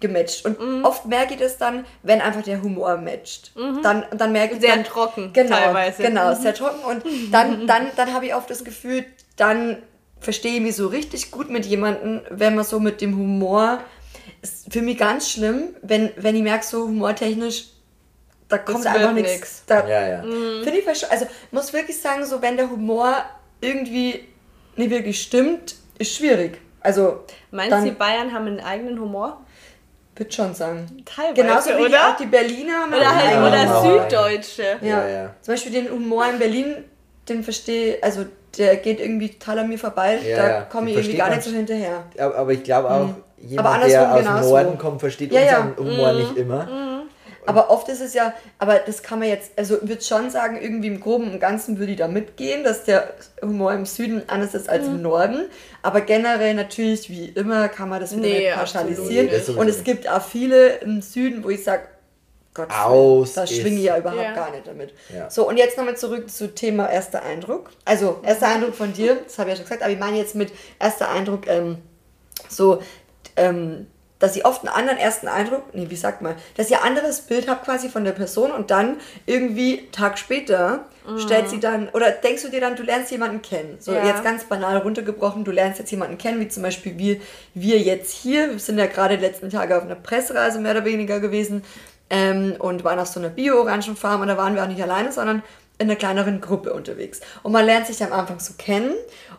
S4: gematcht. Und
S2: Mhm.
S4: oft merke ich das dann, wenn einfach der Humor matcht. Dann, dann merke ich
S2: Mhm. Sehr
S4: dann,
S2: trocken
S4: Genau,
S2: teilweise.
S4: genau,
S2: Mhm.
S4: sehr trocken. Und dann, <laughs> dann, dann habe ich oft das Gefühl, dann verstehe ich mich so richtig gut mit jemandem, wenn man so mit dem Humor, ist für mich ganz schlimm, wenn, wenn ich merke, so humortechnisch, da kommt
S2: wird
S4: einfach
S2: nix.
S4: nichts. Da,
S3: Ja, ja.
S4: Finde ich Also muss wirklich sagen, so wenn der Humor irgendwie nicht wirklich stimmt, ist schwierig. Also
S2: Meinst du, die Bayern haben einen eigenen Humor?
S4: würde schon sagen.
S2: Teilweise,
S4: Genauso wie die,
S2: oder?
S4: auch die Berliner haben
S2: Oder halt,
S4: einen
S2: oder
S3: Ja.
S2: Süddeutsche.
S4: Ja.
S3: Ja, ja.
S4: Zum Beispiel den Humor in Berlin, den verstehe, also der geht irgendwie total an mir vorbei.
S3: Ja,
S4: da komme ich irgendwie gar nicht so hinterher.
S3: Aber, aber ich glaube auch, jemand,
S4: Aber andersrum
S3: der aus dem
S4: genauso.
S3: Norden kommt, versteht
S4: Ja, ja.
S3: unseren Humor nicht immer.
S4: Aber oft ist es ja, aber das kann man jetzt, also ich würde schon sagen, irgendwie im Groben und Ganzen würde ich da mitgehen, dass der Humor im Süden anders ist als im Norden. Aber generell natürlich, wie immer, kann man das
S2: Nee,
S4: nicht pauschalisieren. und es gibt auch viele im Süden, wo ich sage, Gott,
S3: Aus
S4: da schwinge ich ja überhaupt
S2: Ja.
S4: gar nicht damit.
S3: Ja.
S4: So, und jetzt nochmal zurück zu Thema erster Eindruck. Also, erster Eindruck von dir, das habe ich ja schon gesagt, aber ich meine jetzt mit erster Eindruck ähm, so, ähm, dass ihr oft einen anderen ersten Eindruck, nee, wie sagt man, dass ihr ein anderes Bild habt quasi von der Person und dann irgendwie Tag später stellt sie dann, oder denkst du dir dann, du lernst jemanden kennen. So
S2: Ja.
S4: jetzt ganz banal runtergebrochen, du lernst jetzt jemanden kennen, wie zum Beispiel wir, wir jetzt hier. Wir sind ja gerade die letzten Tage auf einer Pressereise mehr oder weniger gewesen ähm, und waren auf so einer Bio-Orangenfarm und da waren wir auch nicht alleine, sondern in einer kleineren Gruppe unterwegs. Und man lernt sich am Anfang so kennen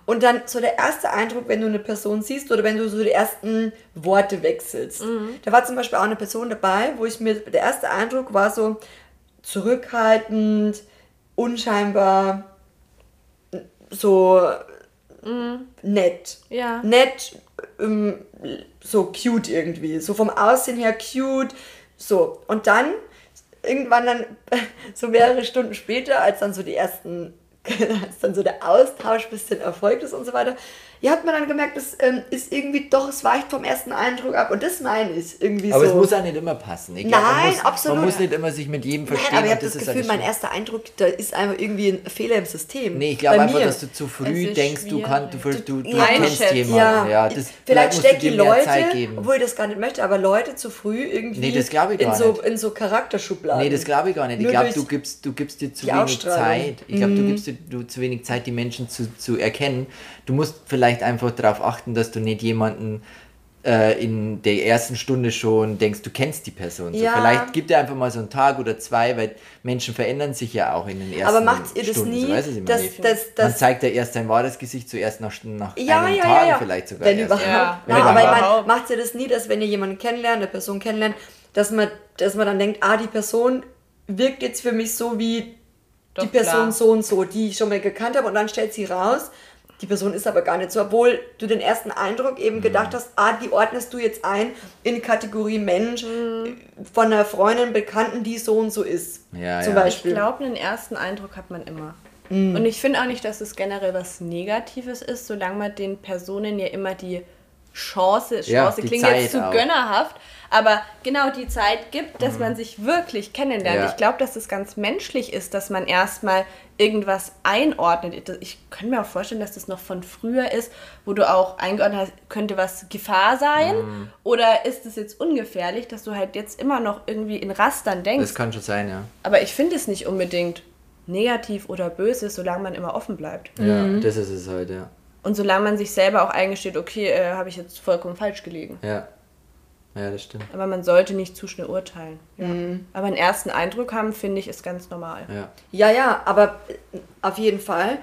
S4: und dann so der erste Eindruck, wenn du eine Person siehst oder wenn du so die ersten Worte wechselst. Da war zum Beispiel auch eine Person dabei, wo ich mir, der erste Eindruck war so zurückhaltend, unscheinbar, so nett.
S2: Ja.
S4: Nett, ähm, so cute irgendwie. So vom Aussehen her cute. So. Und dann, irgendwann dann, <laughs> so mehrere Stunden später, als dann so die ersten, <laughs> als dann so der Austausch ein bisschen erfolgt ist und so weiter, ja, hat man dann gemerkt, das ähm, ist irgendwie doch, es weicht vom ersten Eindruck ab. Und das meine ich irgendwie
S3: Aber
S4: so.
S3: es muss auch nicht immer passen. Ich glaub,
S4: Nein,
S3: man muss,
S4: absolut.
S3: Man muss nicht immer sich mit jedem
S4: Nein,
S3: verstehen.
S4: aber ich habe das,
S3: ist
S4: Gefühl, mein erster Eindruck, da ist einfach irgendwie ein Fehler im System.
S3: Nee, ich glaube einfach,
S4: mir.
S3: dass du zu früh denkst, du, kann, du, du, du kennst jemanden.
S4: Ja,
S3: Ja, das,
S4: vielleicht
S3: musst du
S4: stecke
S3: dir
S4: ich
S3: mehr
S4: Leute,
S3: Zeit geben.
S4: obwohl ich das gar nicht möchte, aber Leute zu früh irgendwie
S3: Nee, das ich
S4: in, so,
S3: nicht.
S4: in so Charakterschubladen.
S3: Nee, das glaube ich gar nicht. Ich glaube, du gibst, du gibst dir zu
S4: die
S3: wenig. Zeit. Ich glaube, du gibst dir du zu wenig Zeit, die Menschen zu, zu erkennen. Du musst vielleicht einfach darauf achten, dass du nicht jemanden äh, in der ersten Stunde schon denkst, du kennst die Person. So,
S4: Ja.
S3: Vielleicht gib dir einfach mal so einen Tag oder zwei, weil Menschen verändern sich ja auch in den ersten
S4: aber macht ihr das
S3: Stunden.
S4: nie,
S3: so, was ich
S4: dass,
S3: meine?
S4: dass,
S3: Man
S4: dass
S3: zeigt ja erst sein wahres Gesicht zuerst nach, nach
S4: ja,
S3: einem
S4: ja,
S3: Tag
S4: ja, ja.
S3: vielleicht sogar.
S4: Wenn
S3: erst.
S4: überhaupt.
S2: Ja.
S4: Na,
S3: Wenn
S4: aber ich meine,
S2: überhaupt.
S4: macht ihr das nie, dass wenn ihr jemanden kennenlernt, eine Person kennenlernt, dass man, dass man dann denkt, ah, die Person wirkt jetzt für mich so wie
S2: Doch,
S4: die Person
S2: klar.
S4: so und so, die ich schon mal gekannt habe und dann stellt sie raus, die Person ist aber gar nicht so, obwohl du den ersten Eindruck
S3: Mhm.
S4: eben gedacht hast, ah, die ordnest du jetzt ein in die Kategorie Mensch von einer Freundin, Bekannten, die so und so ist.
S3: Ja,
S4: zum
S3: ja.
S4: Beispiel.
S2: Ich glaube, einen ersten Eindruck hat man immer.
S4: Mhm.
S2: Und ich finde auch nicht, dass es generell was Negatives ist, solange man den Personen ja immer die Chance, Chance
S3: Ja,
S2: klingt
S3: Zeit
S2: jetzt zu
S3: auch.
S2: gönnerhaft, aber genau die Zeit gibt, dass man sich wirklich kennenlernt.
S3: Mhm. Ja.
S2: Ich glaube, dass es ganz menschlich ist, dass man erstmal irgendwas einordnet. Ich kann mir auch vorstellen, dass das noch von früher ist, wo du auch eingeordnet hast, könnte was Gefahr sein
S3: Mhm.
S2: oder ist es jetzt ungefährlich, dass du halt jetzt immer noch irgendwie in Rastern denkst.
S3: Das kann schon sein, ja.
S2: Aber ich finde es nicht unbedingt negativ oder böse, solange man immer offen bleibt.
S3: Ja,
S4: Mhm.
S3: das ist es halt, ja.
S2: Und solange man sich selber auch eingesteht, okay, äh, habe ich jetzt vollkommen falsch gelegen.
S3: Ja. Ja, das stimmt.
S2: Aber man sollte nicht zu schnell urteilen. Ja.
S4: Mhm.
S2: Aber einen ersten Eindruck haben, finde ich, ist ganz normal.
S3: Ja.
S4: Ja, ja, aber äh, auf jeden Fall.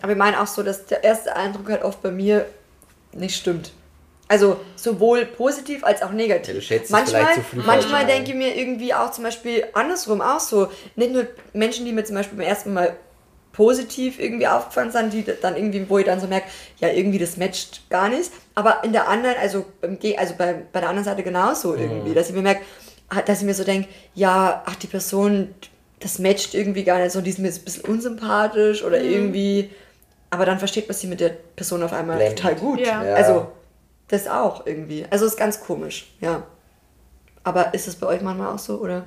S4: Aber ich meine auch so, dass der erste Eindruck halt oft bei mir nicht stimmt. Also sowohl positiv als auch negativ.
S3: Ja, du schätzt es
S4: manchmal manchmal denke ich mir irgendwie auch zum Beispiel andersrum auch so. Nicht nur Menschen, die mir zum Beispiel beim ersten Mal positiv irgendwie aufgefallen sind, die dann irgendwie, wo ich dann so merke, ja, irgendwie das matcht gar nicht. Aber in der anderen, also, beim also bei, bei der anderen Seite genauso irgendwie, dass ich mir merke, dass ich mir so denke, ja, ach, die Person, das matcht irgendwie gar nicht so, die ist mir jetzt ein bisschen unsympathisch oder irgendwie, aber dann versteht man sie mit der Person auf einmal
S3: Blendend.
S4: total gut.
S2: Ja.
S3: Ja.
S4: Also, das auch irgendwie. Also, ist ganz komisch, ja. Aber ist es bei euch manchmal auch so, oder?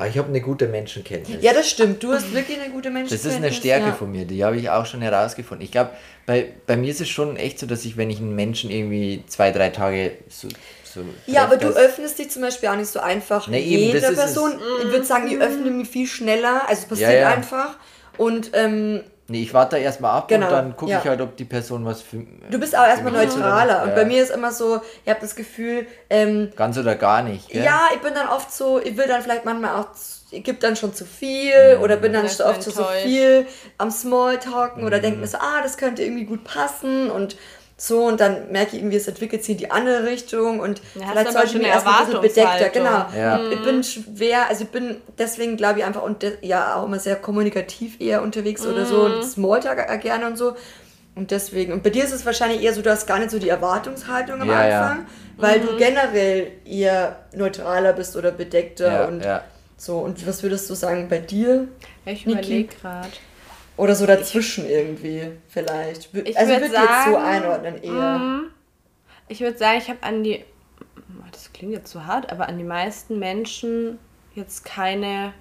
S3: Aber ich habe eine gute Menschenkenntnis.
S4: Ja, das stimmt. Du hast wirklich eine gute
S3: Das
S4: Menschenkenntnis.
S3: ist eine Stärke
S4: ja.
S3: von mir, die habe ich auch schon herausgefunden. Ich glaube, bei, bei mir ist es schon echt so, dass ich, wenn ich einen Menschen irgendwie zwei, drei Tage so. so
S4: Ja, aber du öffnest dich zum Beispiel auch nicht so einfach
S3: Nee, eben, das es.
S4: Person. Ich würde sagen, ich öffne mich viel schneller. Also es passiert
S3: Ja, ja.
S4: einfach. Und ähm,
S3: Nee, ich warte da erstmal ab
S4: Genau,
S3: und dann gucke
S4: ja.
S3: ich halt, ob die Person was für.
S4: du bist auch erstmal
S3: oder
S4: neutraler. Und
S3: Ja.
S4: bei mir ist immer so, ich habe das Gefühl, ähm,
S3: Ganz oder gar nicht. Gell?
S4: ja, ich bin dann oft so, ich will dann vielleicht manchmal auch, ich gebe dann schon zu viel
S3: Mhm.
S4: oder bin dann oft so, so viel am Smalltalken oder
S3: Mhm.
S4: denke mir so, ah, das könnte irgendwie gut passen und so und dann merke ich irgendwie, es entwickelt sich in die andere Richtung und
S2: Ja,
S4: vielleicht sollte ich
S2: eine
S4: erstmal ein bisschen bedeckter, genau.
S3: Ja.
S4: Ich bin schwer, also ich bin deswegen glaube ich einfach und de- ja auch immer sehr kommunikativ eher unterwegs oder so
S2: Mhm.
S4: und Smalltalk äh, gerne und so. Und deswegen, und bei dir ist es wahrscheinlich eher so, du hast gar nicht so die Erwartungshaltung am
S3: Ja, ja.
S4: Anfang, weil
S2: Mhm.
S4: du generell eher neutraler bist oder bedeckter
S3: Ja,
S4: und
S3: ja.
S4: So, und was würdest du sagen bei dir?
S2: Ich überlege gerade.
S4: Oder so dazwischen irgendwie, vielleicht.
S2: Ich
S4: also
S2: würd
S4: würde jetzt so
S2: sagen,
S4: einordnen eher.
S2: Ich würde sagen, ich habe an die, das klingt jetzt zu hart, aber an die meisten Menschen jetzt keine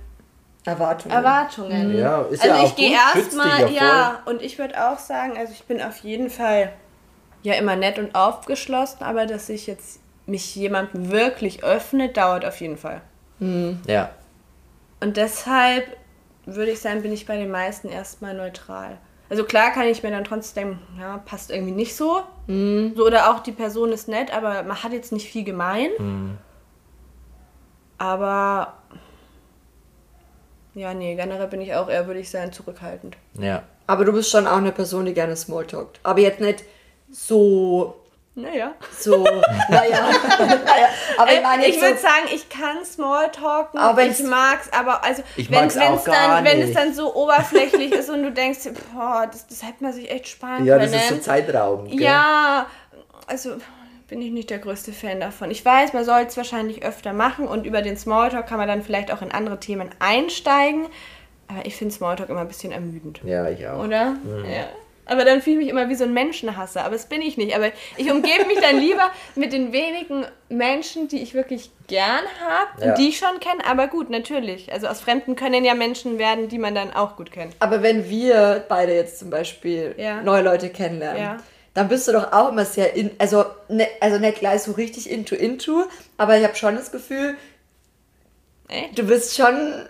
S4: Erwartungen.
S2: Erwartungen.
S3: Ja, ist
S2: also
S3: ja
S2: ich
S3: auch
S2: gehe erstmal,
S3: ja
S2: ja, und ich würde auch sagen, also ich bin auf jeden Fall ja immer nett und aufgeschlossen, aber dass ich jetzt mich jemandem wirklich öffne, dauert auf jeden Fall.
S3: Ja.
S2: Und deshalb würde ich sagen, bin ich bei den meisten erstmal neutral. Also klar kann ich mir dann trotzdem denken, ja, passt irgendwie nicht so. so. Oder auch die Person ist nett, aber man hat jetzt nicht viel gemein. Aber ja, nee, generell bin ich auch eher, würde ich sagen, zurückhaltend.
S3: Ja.
S4: Aber du bist schon auch eine Person, die gerne Smalltalkt. Aber jetzt nicht so,
S2: Naja.
S4: so, naja, <laughs> naja. Aber ich meine
S2: ich
S4: jetzt
S2: würde
S4: so,
S2: sagen, ich kann Smalltalken,
S4: Aber
S2: ich
S4: wenn's-
S2: mag's, aber also
S3: Ich
S2: wenn
S3: mag's
S2: wenn's dann, wenn es dann so oberflächlich ist und du denkst, boah, das, das hätte man sich echt sparen
S3: Ja,
S2: können.
S3: das ist so zeitraubend. gell?
S2: Ja, also bin ich nicht der größte Fan davon. Ich weiß, man soll es wahrscheinlich öfter machen und über den Smalltalk kann man dann vielleicht auch in andere Themen einsteigen. Aber ich finde Smalltalk immer ein bisschen ermüdend.
S3: Ja, ich auch.
S2: Oder? Ja. Aber dann fühle ich mich immer wie so ein Menschenhasser. Aber das bin ich nicht. Aber ich umgebe mich dann lieber mit den wenigen Menschen, die ich wirklich gern habe
S3: Ja.
S2: und die ich schon kenne. Aber gut, natürlich. Also aus Fremden können ja Menschen werden, die man dann auch gut kennt.
S4: aber wenn wir beide jetzt zum Beispiel
S2: Ja.
S4: neue Leute kennenlernen,
S2: Ja.
S4: dann bist du doch auch immer sehr, in, also, ne, also nicht gleich so richtig into into, aber ich habe schon das Gefühl,
S2: Echt?
S4: du bist schon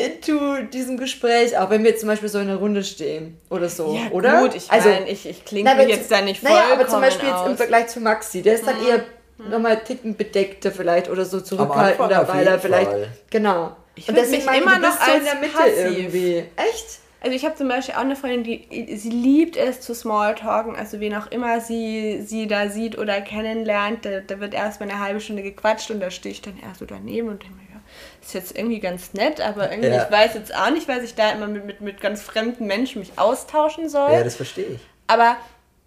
S4: into diesem Gespräch, auch wenn wir jetzt zum Beispiel so in einer Runde stehen oder so,
S2: Ja,
S4: oder?
S2: gut, ich meine, ich, ich klinge mir jetzt da nicht
S4: Naja,
S2: vollkommen
S4: aber zum Beispiel jetzt
S2: aus.
S4: im Vergleich zu Maxi, der ist dann eher nochmal einen Ticken bedeckter vielleicht oder so zurückhaltender, weil er vielleicht,
S3: Fall.
S4: genau.
S2: Ich
S4: Und deswegen
S2: mich immer noch
S4: so in der Mitte
S2: passiv.
S4: irgendwie. Echt?
S2: Also ich habe zum Beispiel auch eine Freundin, die sie liebt es zu Smalltalken, also wen auch immer sie, sie da sieht oder kennenlernt, da, da wird erstmal eine halbe Stunde gequatscht und da stehe ich dann eher so daneben und denke mir, ist jetzt irgendwie ganz nett, aber irgendwie,
S3: Ja.
S2: ich weiß jetzt auch nicht, weil ich da immer mit, mit, mit ganz fremden Menschen mich austauschen soll.
S3: Ja, das verstehe ich.
S2: Aber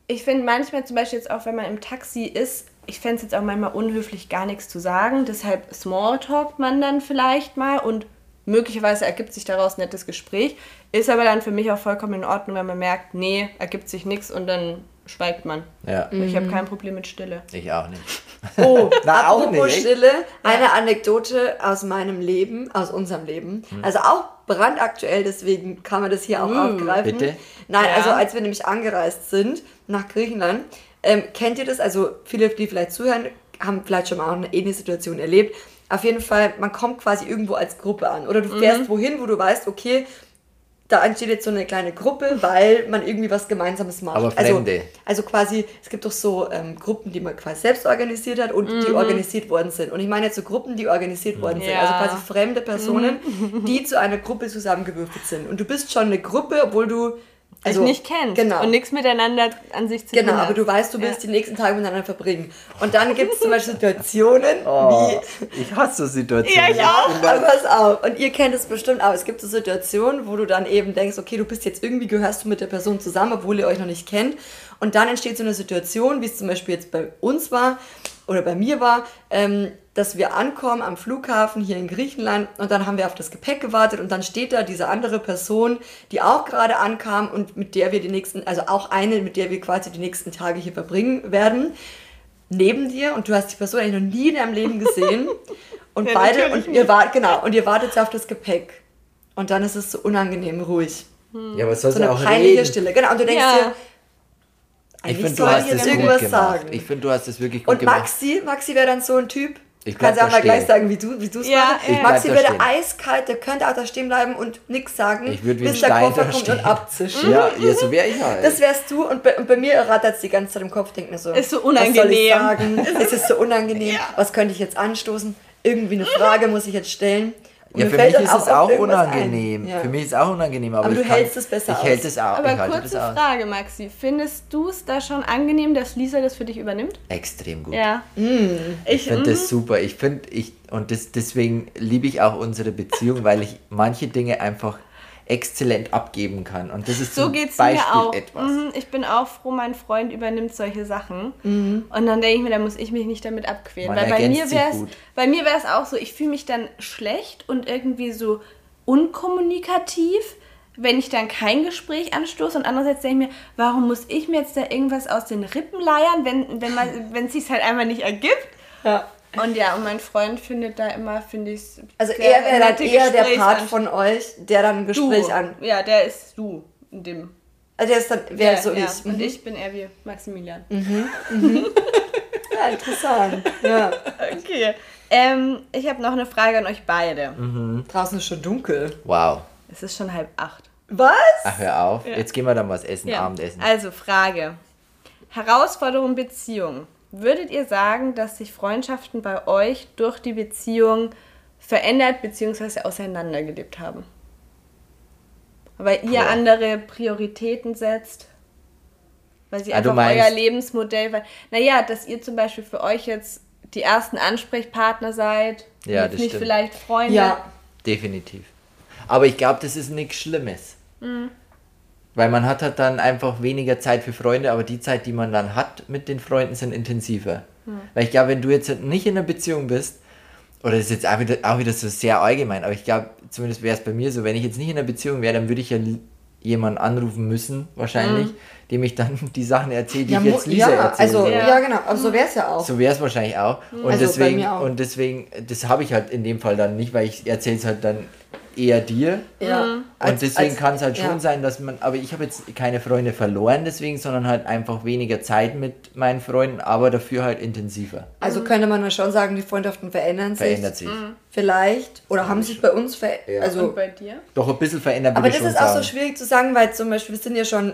S2: ich finde manchmal zum Beispiel jetzt auch, wenn man im Taxi ist, ich fände es jetzt auch manchmal unhöflich, gar nichts zu sagen. Deshalb smalltalkt man dann vielleicht mal und möglicherweise ergibt sich daraus ein nettes Gespräch. Ist aber dann für mich auch vollkommen in Ordnung, wenn man merkt, nee, ergibt sich nichts und dann schweigt man.
S3: Ja,
S2: Ich habe kein Problem mit Stille.
S3: ich auch nicht.
S4: Oh, <laughs>
S3: Na, auch
S4: apropos
S3: nicht?
S4: Stille, eine Anekdote aus meinem Leben, aus unserem Leben.
S3: Hm.
S4: Also auch brandaktuell, deswegen kann man das hier auch aufgreifen.
S3: Bitte?
S4: Nein,
S2: Ja.
S4: also als wir nämlich angereist sind nach Griechenland, ähm, kennt ihr das? Also viele, die vielleicht zuhören, haben vielleicht schon mal auch eine ähnliche Situation erlebt. Auf jeden Fall, man kommt quasi irgendwo als Gruppe an. Oder du fährst wohin, wo du weißt, okay, da entsteht jetzt so eine kleine Gruppe, weil man irgendwie was Gemeinsames macht.
S3: Aber Fremde.
S4: Also, also quasi, es gibt doch so ähm, Gruppen, die man quasi selbst organisiert hat und die organisiert worden sind. Und ich meine jetzt so Gruppen, die organisiert worden sind.
S2: Ja.
S4: Also quasi fremde Personen, die zu einer Gruppe zusammengewürfelt sind. Und du bist schon eine Gruppe, obwohl du
S2: Also, nicht kennst
S4: Genau.
S2: und nichts miteinander an sich zu
S4: Genau,
S2: tun
S4: aber
S2: hat.
S4: du weißt, du willst die nächsten Tage miteinander verbringen. Und dann gibt es zum Beispiel Situationen, <laughs>
S3: Oh,
S4: wie
S3: ich hasse so Situationen.
S2: Ja, ich auch.
S4: aber pass auf. Und ihr kennt es bestimmt auch. Es gibt so Situationen, wo du dann eben denkst, okay, du bist jetzt irgendwie, gehörst du mit der Person zusammen, obwohl ihr euch noch nicht kennt. Und dann entsteht so eine Situation, wie es zum Beispiel jetzt bei uns war oder bei mir war, ähm, dass wir ankommen am Flughafen hier in Griechenland und dann haben wir auf das Gepäck gewartet und dann steht da diese andere Person, die auch gerade ankam und mit der wir die nächsten, also auch eine, mit der wir quasi die nächsten Tage hier verbringen werden neben dir und du hast die Person eigentlich noch nie in deinem Leben gesehen. <laughs> Und
S2: Ja,
S4: beide und ihr wart genau und ihr wartet auf das Gepäck. Und dann ist es so unangenehm ruhig.
S3: Ja, aber soll
S4: so eine
S3: auch
S4: peinliche
S3: reden?
S4: Stille. Genau und du denkst
S2: Ja.
S4: dir
S3: Ich
S4: eigentlich
S3: finde, du
S4: soll
S3: hast
S4: ich
S3: das
S4: jetzt
S3: gut
S4: irgendwas
S3: gemacht.
S4: sagen
S3: Ich finde, du hast das wirklich gut
S4: und
S3: gemacht.
S4: Maxi Maxi wäre dann so ein Typ
S3: Ich
S4: kannst
S3: bleib
S4: ja
S3: da
S4: mal gleich sagen, wie du wie du es
S2: Ja,
S4: machst.
S2: ja. Ich
S4: Maxi würde eiskalt, der könnte auch da stehen bleiben und nichts sagen,
S3: Ich würde wie ein
S4: bis der
S3: Stein
S4: Koffer
S3: da
S4: kommt und abzischen.
S3: Ja, ja, so wäre ich halt.
S4: Das wärst du und bei, und bei mir rattert es die ganze Zeit im Kopf, denkt mir so.
S2: Ist so
S4: Was soll ich
S2: unangenehm.
S4: sagen? Es ist so <laughs> unangenehm. Was könnte ich jetzt anstoßen? Irgendwie eine Frage muss ich jetzt stellen. Und
S3: ja, für mich ist es auch unangenehm.
S4: Ja.
S3: Für mich ist es auch unangenehm. Aber,
S4: Aber
S3: ich
S4: du
S3: kann,
S4: hältst es besser
S3: Ich
S4: aus.
S3: hält es auch.
S2: Aber
S3: ich halte
S2: kurze
S3: das aus.
S2: Frage, Maxi. Findest du es da schon angenehm, dass Lisa das für dich übernimmt?
S3: Extrem gut.
S2: Ja.
S3: Ich finde
S2: mhm.
S3: das super. Ich finde, ich, und das, deswegen liebe ich auch unsere Beziehung, weil ich manche Dinge einfach exzellent abgeben kann. Und das ist
S2: So
S3: zum
S2: geht es
S3: Beispiel
S2: mir auch.
S3: etwas.
S2: Mhm, ich bin auch froh, mein Freund übernimmt solche Sachen.
S3: Mhm.
S2: Und dann denke ich mir, da muss ich mich nicht damit abquälen.
S3: Man
S2: Weil bei mir wäre es bei mir wäre es auch so, ich fühle mich dann schlecht und irgendwie so unkommunikativ, wenn ich dann kein Gespräch anstoße. Und andererseits denke ich mir, warum muss ich mir jetzt da irgendwas aus den Rippen leiern, wenn, wenn man wenn es sich halt einfach nicht ergibt?
S4: Ja.
S2: Und ja, und mein Freund findet da immer, finde ich
S4: Also er wäre dann eher der Part von euch, der dann ein Gespräch
S2: du.
S4: an.
S2: Ja, der ist du in dem
S4: Also der ist dann,
S2: Ja,
S4: so
S2: ja.
S4: ich.
S2: Und
S4: Mhm.
S2: ich bin eher wie Maximilian. <laughs>
S4: Ja, interessant. ja.
S2: Okay. Ähm, ich habe noch eine Frage an euch beide.
S4: Draußen ist schon dunkel.
S3: Wow.
S2: Es ist schon halb acht.
S4: Was?
S3: Ach, hör auf. Jetzt gehen wir dann was essen, Abendessen.
S2: Also Frage. Herausforderung Beziehung. Würdet ihr sagen, dass sich Freundschaften bei euch durch die Beziehung verändert bzw. auseinandergelebt haben? Weil ihr
S3: Boah.
S2: andere Prioritäten setzt? Weil sie
S3: Ah,
S2: einfach euer Lebensmodell... weil- Naja, dass ihr zum Beispiel für euch jetzt die ersten Ansprechpartner seid.
S3: Ja,
S2: und jetzt
S3: das
S2: nicht
S3: stimmt.
S2: vielleicht Freunde.
S4: Ja.
S3: Definitiv. Aber ich glaube, das ist nichts Schlimmes.
S2: Mhm.
S3: Weil man hat halt dann einfach weniger Zeit für Freunde, aber die Zeit, die man dann hat mit den Freunden, sind intensiver.
S2: Mhm.
S3: Weil ich glaube, wenn du jetzt halt nicht in einer Beziehung bist, oder das ist jetzt auch wieder, auch wieder so sehr allgemein, aber ich glaube, zumindest wäre es bei mir so, wenn ich jetzt nicht in einer Beziehung wäre, dann würde ich ja jemanden anrufen müssen, wahrscheinlich, dem ich dann <laughs> die Sachen erzähle, die
S4: Ja,
S3: ich jetzt Lisa
S4: ja,
S3: erzähle.
S4: also,
S2: Ja.
S4: ja. genau, aber so wäre es ja auch.
S3: So wäre es wahrscheinlich auch. Und,
S4: Also bei
S3: deswegen,
S4: mir auch.
S3: und deswegen, das habe ich halt in dem Fall dann nicht, weil ich erzähle es halt dann eher dir.
S4: ja.
S3: Und
S4: Als-
S3: deswegen
S4: als-
S3: kann es halt schon
S4: ja.
S3: sein, dass man, aber ich habe jetzt keine Freunde verloren deswegen, sondern halt einfach weniger Zeit mit meinen Freunden, aber dafür halt intensiver.
S4: Also könnte man ja schon sagen, die Freundschaften verändern sich.
S3: Verändert sich.
S4: Vielleicht. Oder haben sich bei uns verändert.
S3: Ja.
S4: Also,
S2: Und bei dir?
S3: Doch ein bisschen verändert
S4: aber das ist auch
S3: sagen.
S4: so schwierig zu sagen, weil zum Beispiel, wir sind ja schon,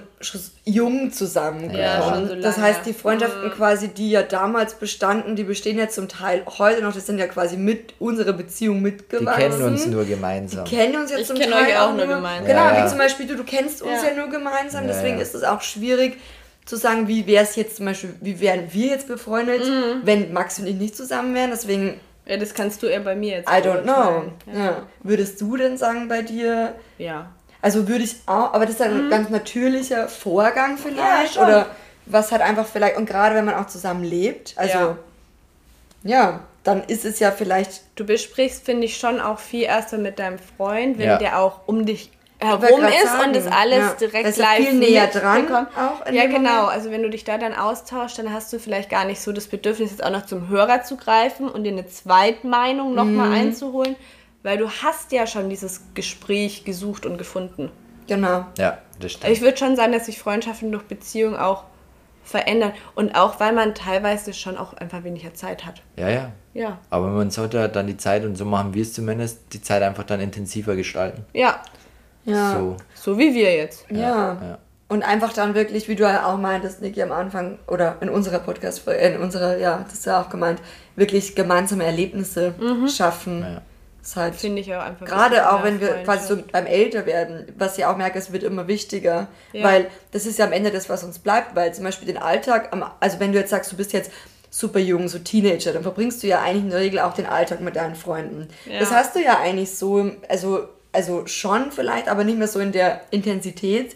S4: jung zusammengekommen.
S2: Ja, schon so
S4: das heißt, die Freundschaften quasi, die ja damals bestanden, die bestehen ja zum Teil heute noch. Das sind ja quasi mit unserer Beziehung
S3: Die
S4: mitgewachsen.
S3: kennen uns nur gemeinsam.
S4: Die kennen uns ja
S2: Ich
S4: zum
S2: kenn
S4: Teil
S2: euch auch nur gemeinsam.
S4: Genau,
S3: Ja, ja.
S4: wie zum Beispiel du, du kennst uns
S2: Ja.
S4: ja, nur gemeinsam,
S3: Ja,
S4: deswegen
S3: ja.
S4: ist es auch schwierig zu sagen, wie wäre es jetzt zum Beispiel, wie wären wir jetzt befreundet,
S2: Mhm.
S4: wenn Max und ich nicht zusammen wären. Deswegen,
S2: Ja, das kannst du eher bei mir jetzt
S4: I don't know.
S2: beurteilen.
S4: Ja. Würdest du denn sagen bei dir,
S2: Ja.
S4: also würde ich auch, aber das ist ein ganz natürlicher Vorgang vielleicht
S2: schon.
S4: oder was halt einfach vielleicht, und gerade wenn man auch zusammen lebt, also
S2: Ja.
S4: ja, dann ist es ja vielleicht
S2: Du besprichst, finde ich, schon auch viel erster mit deinem Freund, wenn
S3: Ja.
S2: der auch um dich herum ist
S4: sagen,
S2: und das alles
S4: ja.
S2: direkt
S4: ja
S2: live
S4: viel näher dran in
S2: ja, genau.
S4: Moment.
S2: Also wenn du dich da dann austauschst, dann hast du vielleicht gar nicht so das Bedürfnis, jetzt auch noch zum Hörer zu greifen und dir eine Zweitmeinung nochmal
S4: Mhm.
S2: einzuholen, weil du hast ja schon dieses Gespräch gesucht und gefunden.
S4: genau.
S3: Ja, das stimmt.
S2: ich würde schon sagen, dass sich Freundschaften durch Beziehung auch verändern und auch, weil man teilweise schon auch einfach weniger Zeit hat.
S3: Ja, ja.
S2: Ja.
S3: Aber man sollte halt dann die Zeit, und so machen wir es zumindest, die Zeit einfach dann intensiver gestalten.
S2: Ja,
S4: Ja.
S3: So.
S2: so wie wir jetzt.
S4: Ja.
S3: ja.
S4: Und einfach dann wirklich, wie du ja auch meintest, Niki, am Anfang oder in unserer Podcast, in unserer, ja, das ist ja auch gemeint, wirklich gemeinsame Erlebnisse schaffen.
S3: Ja.
S4: Ist halt
S2: Finde ich auch einfach.
S4: Gerade auch wenn wir quasi so beim älter werden, was ich auch merke, es wird immer wichtiger,
S2: Ja.
S4: weil das ist ja am Ende das, was uns bleibt, weil zum Beispiel den Alltag, also wenn du jetzt sagst, du bist jetzt super jung, so Teenager, dann verbringst du ja eigentlich in der Regel auch den Alltag mit deinen Freunden.
S2: Ja.
S4: Das hast du ja eigentlich so, also, also schon vielleicht, aber nicht mehr so in der Intensität,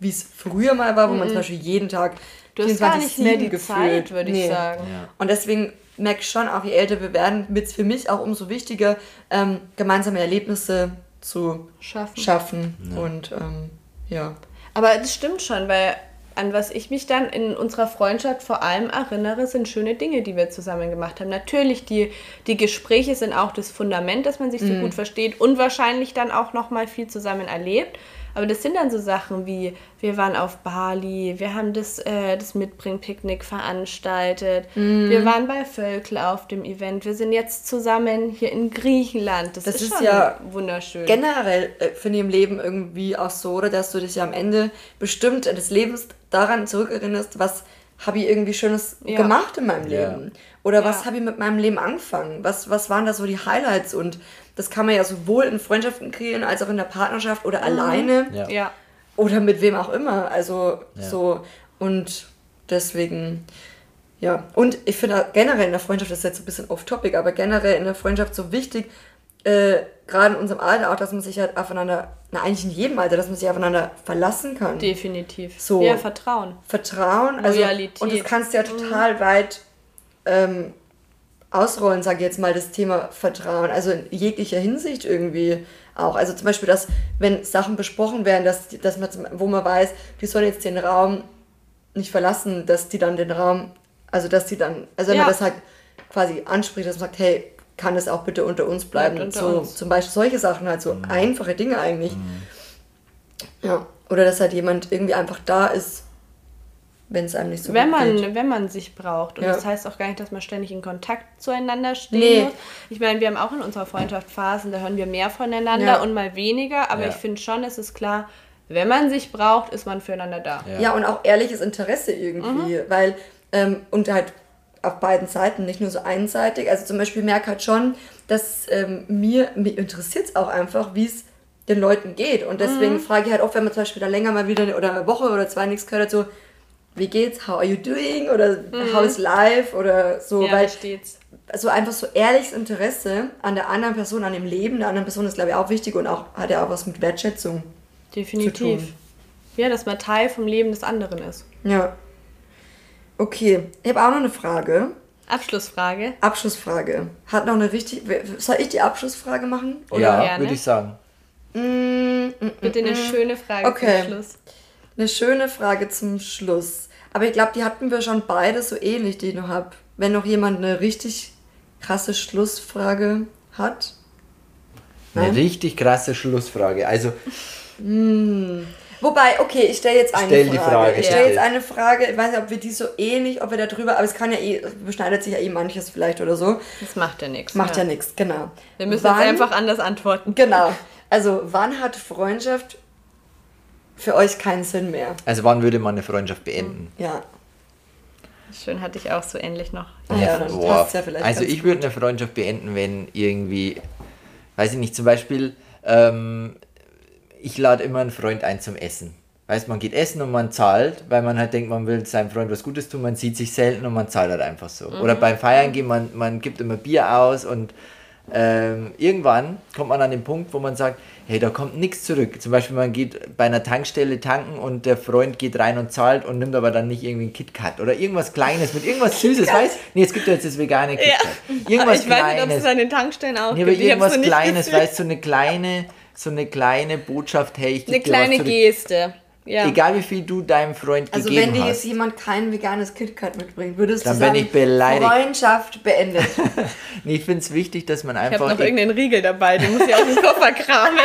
S4: wie es früher mal war, wo man zum Beispiel jeden Tag
S2: Mhm. Du hast gar nicht mehr
S4: 24/7
S2: die
S4: gefühlt.
S2: Zeit, würde ich
S4: Nee.
S2: sagen.
S3: Ja.
S4: Und deswegen merke ich schon, auch je älter wir werden, wird es für mich auch umso wichtiger, ähm, gemeinsame Erlebnisse zu
S2: Schaffen.
S4: schaffen. Und ähm, ja.
S2: Aber das stimmt schon, weil an was ich mich dann in unserer Freundschaft vor allem erinnere, sind schöne Dinge, die wir zusammen gemacht haben. Natürlich, die, die Gespräche sind auch das Fundament, dass man sich so
S4: Mhm.
S2: gut versteht und wahrscheinlich dann auch nochmal viel zusammen erlebt. Aber das sind dann so Sachen wie, wir waren auf Bali, wir haben das, äh, das Mitbring-Picknick veranstaltet,
S4: Mhm.
S2: wir waren bei Völkel auf dem Event, wir sind jetzt zusammen hier in Griechenland. Das,
S4: Das
S2: ist,
S4: ist
S2: schon
S4: ja
S2: wunderschön.
S4: Generell äh, finde ich im Leben irgendwie auch so, oder dass du dich ja am Ende bestimmt des Lebens daran zurückerinnerst, was habe ich irgendwie Schönes
S2: Ja.
S4: gemacht in meinem
S3: Ja.
S4: Leben? Oder was
S2: Ja.
S4: habe ich mit meinem Leben angefangen? Was, was waren da so die Highlights? Und das kann man ja sowohl in Freundschaften kreieren, als auch in der Partnerschaft oder alleine.
S3: Ja.
S2: ja.
S4: Oder mit wem auch immer. Also
S3: Ja.
S4: so. Und deswegen, ja. Und ich finde generell in der Freundschaft, das ist jetzt ein bisschen off-topic, aber generell in der Freundschaft so wichtig, äh, gerade in unserem Alter auch, dass man sich halt aufeinander, na eigentlich in jedem Alter, dass man sich aufeinander verlassen kann.
S2: Definitiv.
S4: So.
S2: Ja, Vertrauen.
S4: Vertrauen, also
S2: Loyalität.
S4: und das kannst du ja total weit ähm, ausrollen, sage ich jetzt mal, das Thema Vertrauen, also in jeglicher Hinsicht irgendwie auch. Also zum Beispiel, dass wenn Sachen besprochen werden, dass, die- dass man, wo man weiß, die sollen jetzt den Raum nicht verlassen, dass die dann den Raum, also dass die dann, also wenn
S2: Ja.
S4: man das halt quasi anspricht, dass man sagt, hey, kann das auch bitte unter uns bleiben?
S2: Unter
S4: so
S2: uns.
S4: zum Beispiel solche Sachen halt so einfache Dinge eigentlich. Ja. Oder dass halt jemand irgendwie einfach da ist, wenn es einem nicht so
S2: wenn
S4: gut
S2: man,
S4: geht.
S2: wenn man sich braucht. Und
S4: Ja.
S2: das heißt auch gar nicht, dass man ständig in Kontakt zueinander stehen
S4: Nee.
S2: muss. Ich meine, wir haben auch in unserer Freundschaft Phasen, da hören wir mehr voneinander
S4: Ja.
S2: und mal weniger. Aber
S3: Ja.
S2: ich finde schon, es ist klar, wenn man sich braucht, ist man füreinander da.
S3: Ja.
S4: Ja, und auch ehrliches Interesse irgendwie, weil, ähm, und halt auf beiden Seiten, nicht nur so einseitig. Also zum Beispiel merke halt schon, dass ähm, mir, mir interessiert es auch einfach, wie es den Leuten geht. Und deswegen frage ich halt auch, wenn man zum Beispiel da länger mal wieder eine, oder eine Woche oder zwei nichts gehört hat, so, wie geht's, how are you doing oder how is life oder so,
S2: Ja,
S4: weil
S2: steht's.
S4: so einfach so ehrliches Interesse an der anderen Person, an dem Leben der anderen Person ist, glaube ich, auch wichtig und auch hat ja auch was mit Wertschätzung.
S2: Definitiv.
S4: tun.
S2: Ja, dass man Teil vom Leben des anderen ist.
S4: Ja. Okay, ich habe auch noch eine Frage.
S2: Abschlussfrage.
S4: Abschlussfrage. Hat noch eine richtig. Soll ich die Abschlussfrage machen?
S3: ja,
S2: gerne?
S3: würde ich sagen.
S4: Mm, mm,
S2: Bitte eine schöne Frage
S4: Okay.
S2: zum Schluss.
S4: Eine schöne Frage zum Schluss. Aber ich glaube, die hatten wir schon beide so ähnlich, die ich noch habe. Wenn noch jemand eine richtig krasse Schlussfrage hat.
S3: Eine
S4: Nein?
S3: richtig krasse Schlussfrage. Also,
S4: Wobei, okay, ich stelle jetzt eine
S3: Stell die
S4: Frage.
S3: Frage,
S4: Ich stelle
S3: stell.
S4: jetzt eine Frage. Ich weiß nicht, ob wir die so ähnlich, ob wir da drüber, aber es kann ja eh, beschneidet sich ja eh manches vielleicht oder so.
S2: Das macht ja nichts.
S4: Macht ja, nichts, genau.
S2: Wir müssen
S4: Wann-
S2: jetzt einfach anders antworten.
S4: Genau. Also, wann hat Freundschaft für euch keinen Sinn mehr?
S3: also wann würde man eine Freundschaft beenden?
S4: Ja.
S2: Schön hatte ich auch so ähnlich noch.
S4: Ah ja, dann
S3: Boah.
S4: passt's ja vielleicht
S3: also ich würde eine Freundschaft beenden, wenn irgendwie, weiß ich nicht, zum Beispiel, ähm, ich lade immer einen Freund ein zum Essen. Weißt, man geht essen und man zahlt, weil man halt denkt, man will seinem Freund was Gutes tun, man sieht sich selten und man zahlt halt einfach so.
S4: Mhm.
S3: Oder beim Feiern gehen, man, man gibt immer Bier aus und ähm, irgendwann kommt man an den Punkt, wo man sagt, hey, da kommt nichts zurück. Zum Beispiel, man geht bei einer Tankstelle tanken und der Freund geht rein und zahlt und nimmt aber dann nicht irgendwie einen KitKat oder irgendwas Kleines mit irgendwas <laughs> Süßes, weißt Nee, es gibt ja jetzt das vegane KitKat. <laughs> Irgendwas
S2: ich weiß nicht, ob
S3: Kleines.
S2: es an den Tankstellen auch
S3: Nee, aber
S2: gibt. Ich
S3: irgendwas Kleines, weißt du, so eine kleine, so eine kleine Botschaft, hey, ich
S2: Eine
S3: gebe dir was
S2: kleine. Geste. Ja.
S3: Egal wie viel du deinem Freund
S4: Also,
S3: gegeben
S4: wenn dir jetzt
S3: hast.
S4: jemand kein veganes KitKat mitbringt, würdest
S3: Dann
S4: du
S3: bin
S4: sagen,
S3: ich beleidigt.
S4: Freundschaft beendet. <laughs>
S3: Nee, ich finde es wichtig, dass man
S2: Ich habe
S3: einfach.
S2: noch irgendeinen Riegel dabei, den muss ich aus dem Koffer kramen.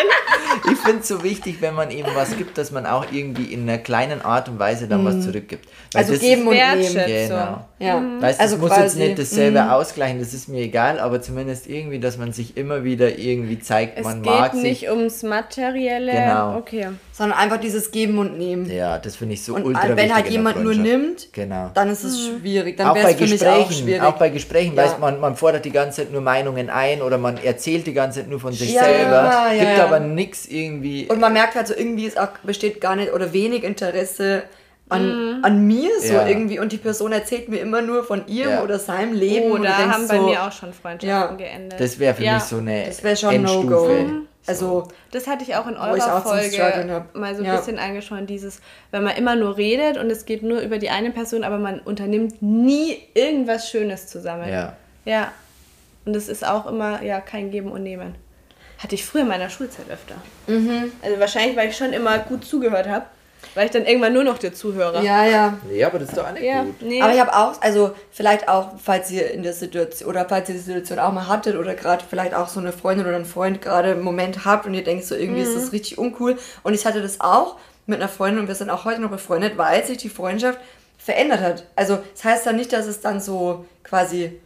S3: ich finde es so wichtig, wenn man eben was gibt, dass man auch irgendwie in einer kleinen Art und Weise dann was zurückgibt. Weil
S4: Also geben und nehmen.
S3: Genau.
S4: Ja.
S3: Weißt du,
S4: also
S3: es muss jetzt nicht dasselbe ausgleichen, das ist mir egal, aber zumindest irgendwie, dass man sich immer wieder irgendwie zeigt,
S2: Es
S3: man
S2: geht
S3: mag
S2: nicht
S3: sich.
S2: ums Materielle.
S3: Genau.
S2: Okay.
S4: sondern einfach dieses Geben und Nehmen.
S3: Ja, das finde ich so
S4: Und
S3: ultra
S4: wenn
S3: wichtig.
S4: halt jemand nur nimmt,
S3: Genau.
S4: dann ist es schwierig. Dann
S3: auch
S4: wäre
S3: bei
S4: es für mich
S3: Gesprächen,
S4: auch schwierig.
S3: auch bei Gesprächen,
S4: Ja.
S3: weißt man, man fordert die ganze Zeit nur Meinungen ein oder man erzählt die ganze Zeit nur von sich
S4: Ja,
S3: selber,
S4: ja,
S3: gibt
S4: ja.
S3: aber nichts irgendwie.
S4: und man merkt halt so, irgendwie ist auch, besteht gar nicht oder wenig Interesse an, an mir so
S3: Ja.
S4: irgendwie und die Person erzählt mir immer nur von ihrem
S3: Ja.
S4: oder seinem Leben.
S2: Oh,
S4: und du
S2: da haben bei
S4: so,
S2: mir auch schon Freundschaften
S4: Ja.
S2: geendet.
S3: das wäre für
S2: Ja.
S3: mich so eine
S4: Das wäre schon
S3: Endstufe.
S4: No-Go. Also,
S2: Das hatte ich auch in eurer
S4: auch
S2: Folge mal so ein
S4: Ja.
S2: bisschen angeschaut, dieses, wenn man immer nur redet und es geht nur über die eine Person, aber man unternimmt nie irgendwas Schönes zusammen.
S3: Ja.
S2: Ja. Und das ist auch immer, ja, kein Geben und Nehmen. Hatte ich früher in meiner Schulzeit öfter.
S4: Mhm.
S2: Also wahrscheinlich, weil ich schon immer gut zugehört habe, weil ich dann irgendwann nur noch der Zuhörer.
S4: ja, ja.
S3: Ja, aber das ist doch auch nicht
S2: Ja,
S3: gut.
S2: nee.
S4: Aber ich habe auch, also vielleicht auch, falls ihr in der Situation oder falls ihr die Situation auch mal hattet oder gerade vielleicht auch so eine Freundin oder einen Freund gerade einen Moment habt und ihr denkt so, irgendwie ist
S2: Mhm.
S4: das richtig uncool. Und ich hatte das auch mit einer Freundin und wir sind auch heute noch befreundet, weil sich die Freundschaft verändert hat. Also das heißt dann nicht, dass es dann so quasi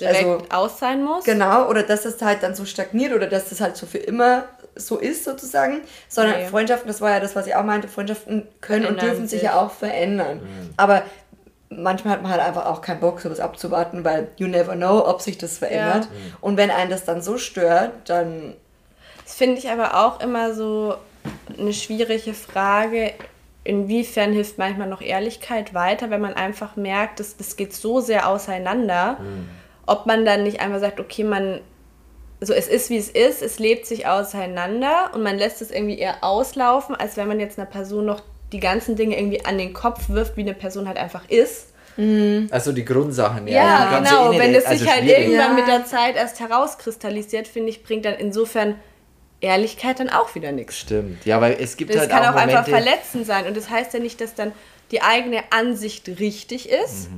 S2: direkt
S4: also,
S2: aus sein muss.
S4: Genau, oder dass das halt dann so stagniert oder dass das halt so für immer so ist sozusagen, sondern
S2: Nee.
S4: Freundschaften, das war ja das, was ich auch meinte, Freundschaften können und
S2: Verändern
S4: dürfen sich
S2: sich.
S4: ja auch verändern. Aber manchmal hat man halt einfach auch keinen Bock, sowas abzuwarten, weil you never know, ob sich das verändert. Und wenn einen das dann so stört, dann
S2: Das finde ich aber auch immer so eine schwierige Frage. Inwiefern hilft manchmal noch Ehrlichkeit weiter, wenn man einfach merkt, dass das geht so sehr auseinander, ob man dann nicht einfach sagt, okay, man so es ist wie es ist, es lebt sich auseinander und man lässt es irgendwie eher auslaufen, als wenn man jetzt einer Person noch die ganzen Dinge irgendwie an den Kopf wirft, wie eine Person halt einfach ist.
S3: Also die Grundsachen, ja.
S2: Ja,
S3: die ganze
S2: genau.
S3: Innere-
S2: Wenn es
S3: also
S2: sich halt
S3: schwierig.
S2: irgendwann
S4: Ja.
S2: mit der Zeit erst herauskristallisiert, finde ich, bringt dann insofern Ehrlichkeit dann auch wieder nichts.
S3: Stimmt. Ja, weil es gibt
S2: Das
S3: halt
S2: kann
S3: auch
S2: auch einfach
S3: Momente,
S2: verletzend sein und das heißt ja nicht, dass dann die eigene Ansicht richtig ist,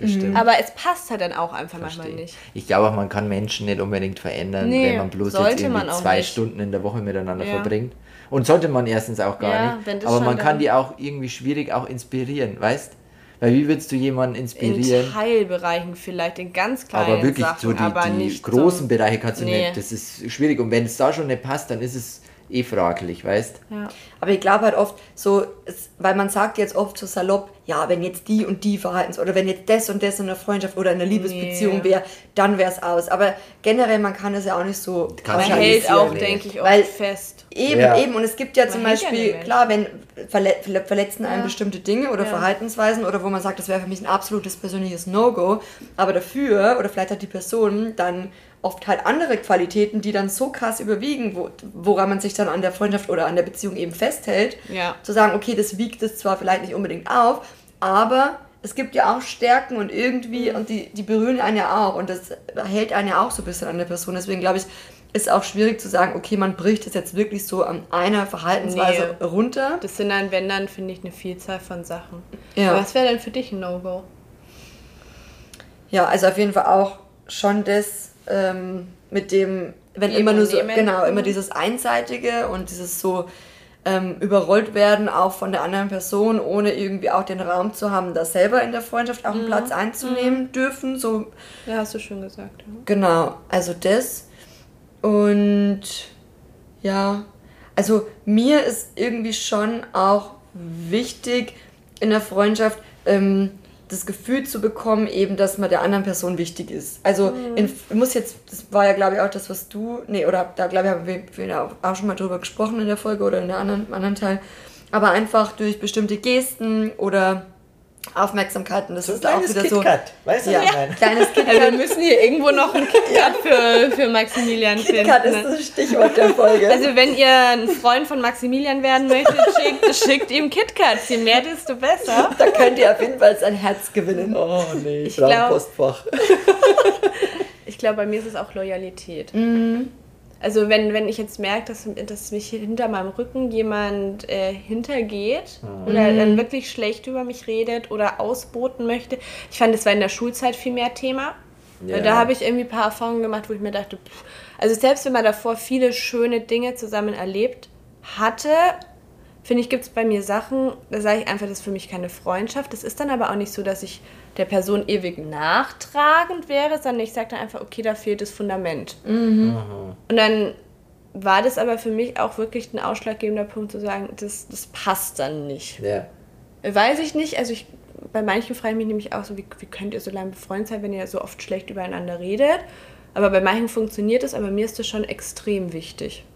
S3: das stimmt.
S2: aber es passt halt dann auch einfach manchmal
S3: Verstehe.
S2: nicht.
S3: Ich glaube auch, man kann Menschen nicht unbedingt verändern,
S2: Nee,
S3: wenn man bloß jetzt irgendwie zwei
S2: nicht.
S3: Stunden in der Woche miteinander
S2: Ja.
S3: verbringt. Und sollte man erstens auch gar
S2: Ja,
S3: nicht. Aber man kann die auch irgendwie schwierig auch inspirieren, weißt? Weil wie willst du jemanden
S2: In
S3: inspirieren?
S2: Teilbereichen vielleicht, in ganz kleinen
S3: Aber wirklich
S2: Sachen,
S3: so die, die großen
S2: zum-
S3: Bereiche kannst du
S2: Nee.
S3: nicht. Das ist schwierig. Und wenn es da schon nicht passt, dann ist es eh fraglich, weißt?
S2: Ja.
S4: Aber ich glaube halt oft so, es, weil man sagt jetzt oft so salopp, ja, wenn jetzt die und die Verhaltens oder wenn jetzt das und das in einer Freundschaft oder in einer Liebesbeziehung
S2: Nee.
S4: wäre, dann wäre es aus. Aber generell, man kann es ja auch nicht so
S3: Kann
S2: Man hält auch,
S3: nee.
S2: denke ich,
S4: Weil-
S2: oft fest.
S4: Eben,
S3: Ja.
S4: eben. Und es gibt ja zum
S2: Man ja
S4: Beispiel,
S2: mehr.
S4: klar, wenn verle verle- verletzen einen
S2: Ja.
S4: bestimmte Dinge oder
S2: Ja.
S4: Verhaltensweisen oder wo man sagt, das wäre für mich ein absolutes persönliches No-Go, aber dafür, oder vielleicht hat die Person dann oft halt andere Qualitäten, die dann so krass überwiegen, wo, woran man sich dann an der Freundschaft oder an der Beziehung eben festhält,
S2: Ja.
S4: zu sagen, okay, das wiegt es zwar vielleicht nicht unbedingt auf, aber es gibt ja auch Stärken und irgendwie, und die, die berühren einen ja auch und das hält einen ja auch so ein bisschen an der Person. Deswegen glaube ich, ist auch schwierig zu sagen, okay, man bricht es jetzt wirklich so an einer Verhaltensweise
S2: Nee.
S4: runter.
S2: Das sind dann, wenn dann, finde ich, eine Vielzahl von Sachen.
S4: Ja.
S2: Aber Was wäre denn für dich ein No-Go?
S4: Ja, also auf jeden Fall auch schon das ähm, mit dem, wenn
S2: Geben
S4: immer nur so,
S2: nehmen.
S4: genau, immer
S2: Mhm.
S4: dieses Einseitige und dieses so ähm, überrollt werden, auch von der anderen Person, ohne irgendwie auch den Raum zu haben, da selber in der Freundschaft auch einen Platz einzunehmen dürfen. So,
S2: Ja, hast du schon gesagt. Ja.
S4: genau, also das. Und ja, also mir ist irgendwie schon auch wichtig in der Freundschaft ähm, das Gefühl zu bekommen, eben, dass man der anderen Person wichtig ist. Also in, ich muss jetzt, das war ja glaube ich auch das, was du, nee, oder da glaube ich haben wir, wir auch schon mal drüber gesprochen in der Folge oder in der anderen, anderen Teil, aber einfach durch bestimmte Gesten oder Aufmerksamkeiten, das ist auch wieder so.
S3: weißt du,
S4: Ja,
S3: meine? <laughs>
S4: kleines
S2: Also wir
S4: KitKat.
S2: müssen hier irgendwo noch ein <laughs> KitKat für, für Maximilian finden.
S4: KitKat ist
S2: ne?
S4: das Stichwort der Folge. <laughs>
S2: Also wenn ihr ein Freund von Maximilian werden möchtet, schickt, schickt ihm KitKat. Je mehr, desto besser.
S4: da könnt ihr auf jeden Fall sein Herz gewinnen.
S3: Oh nee,
S2: Ich glaub-
S3: Frauenpostfach.
S2: Ich glaube, bei mir ist es auch Loyalität.
S4: Mhm.
S2: Also wenn, wenn ich jetzt merke, dass, dass mich hinter meinem Rücken jemand äh, hintergeht oder dann wirklich schlecht über mich redet oder ausboten möchte. Ich fand, das war in der Schulzeit viel mehr Thema.
S3: Ja.
S2: Da habe ich irgendwie ein paar Erfahrungen gemacht, wo ich mir dachte, pff, also selbst wenn man davor viele schöne Dinge zusammen erlebt hatte, finde ich, gibt es bei mir Sachen, da sage ich einfach, das ist für mich keine Freundschaft. Das ist dann aber auch nicht so, dass ich der Person ewig nachtragend wäre, sondern ich sage dann einfach, okay, da fehlt das Fundament. Und dann war das aber für mich auch wirklich ein ausschlaggebender Punkt zu sagen, das, das passt dann nicht.
S3: Ja.
S2: Weiß ich nicht, also ich, bei manchen frage ich mich nämlich auch so, wie, wie könnt ihr so lange befreundet sein, wenn ihr so oft schlecht übereinander redet? Aber bei manchen funktioniert es, aber mir ist das schon extrem wichtig.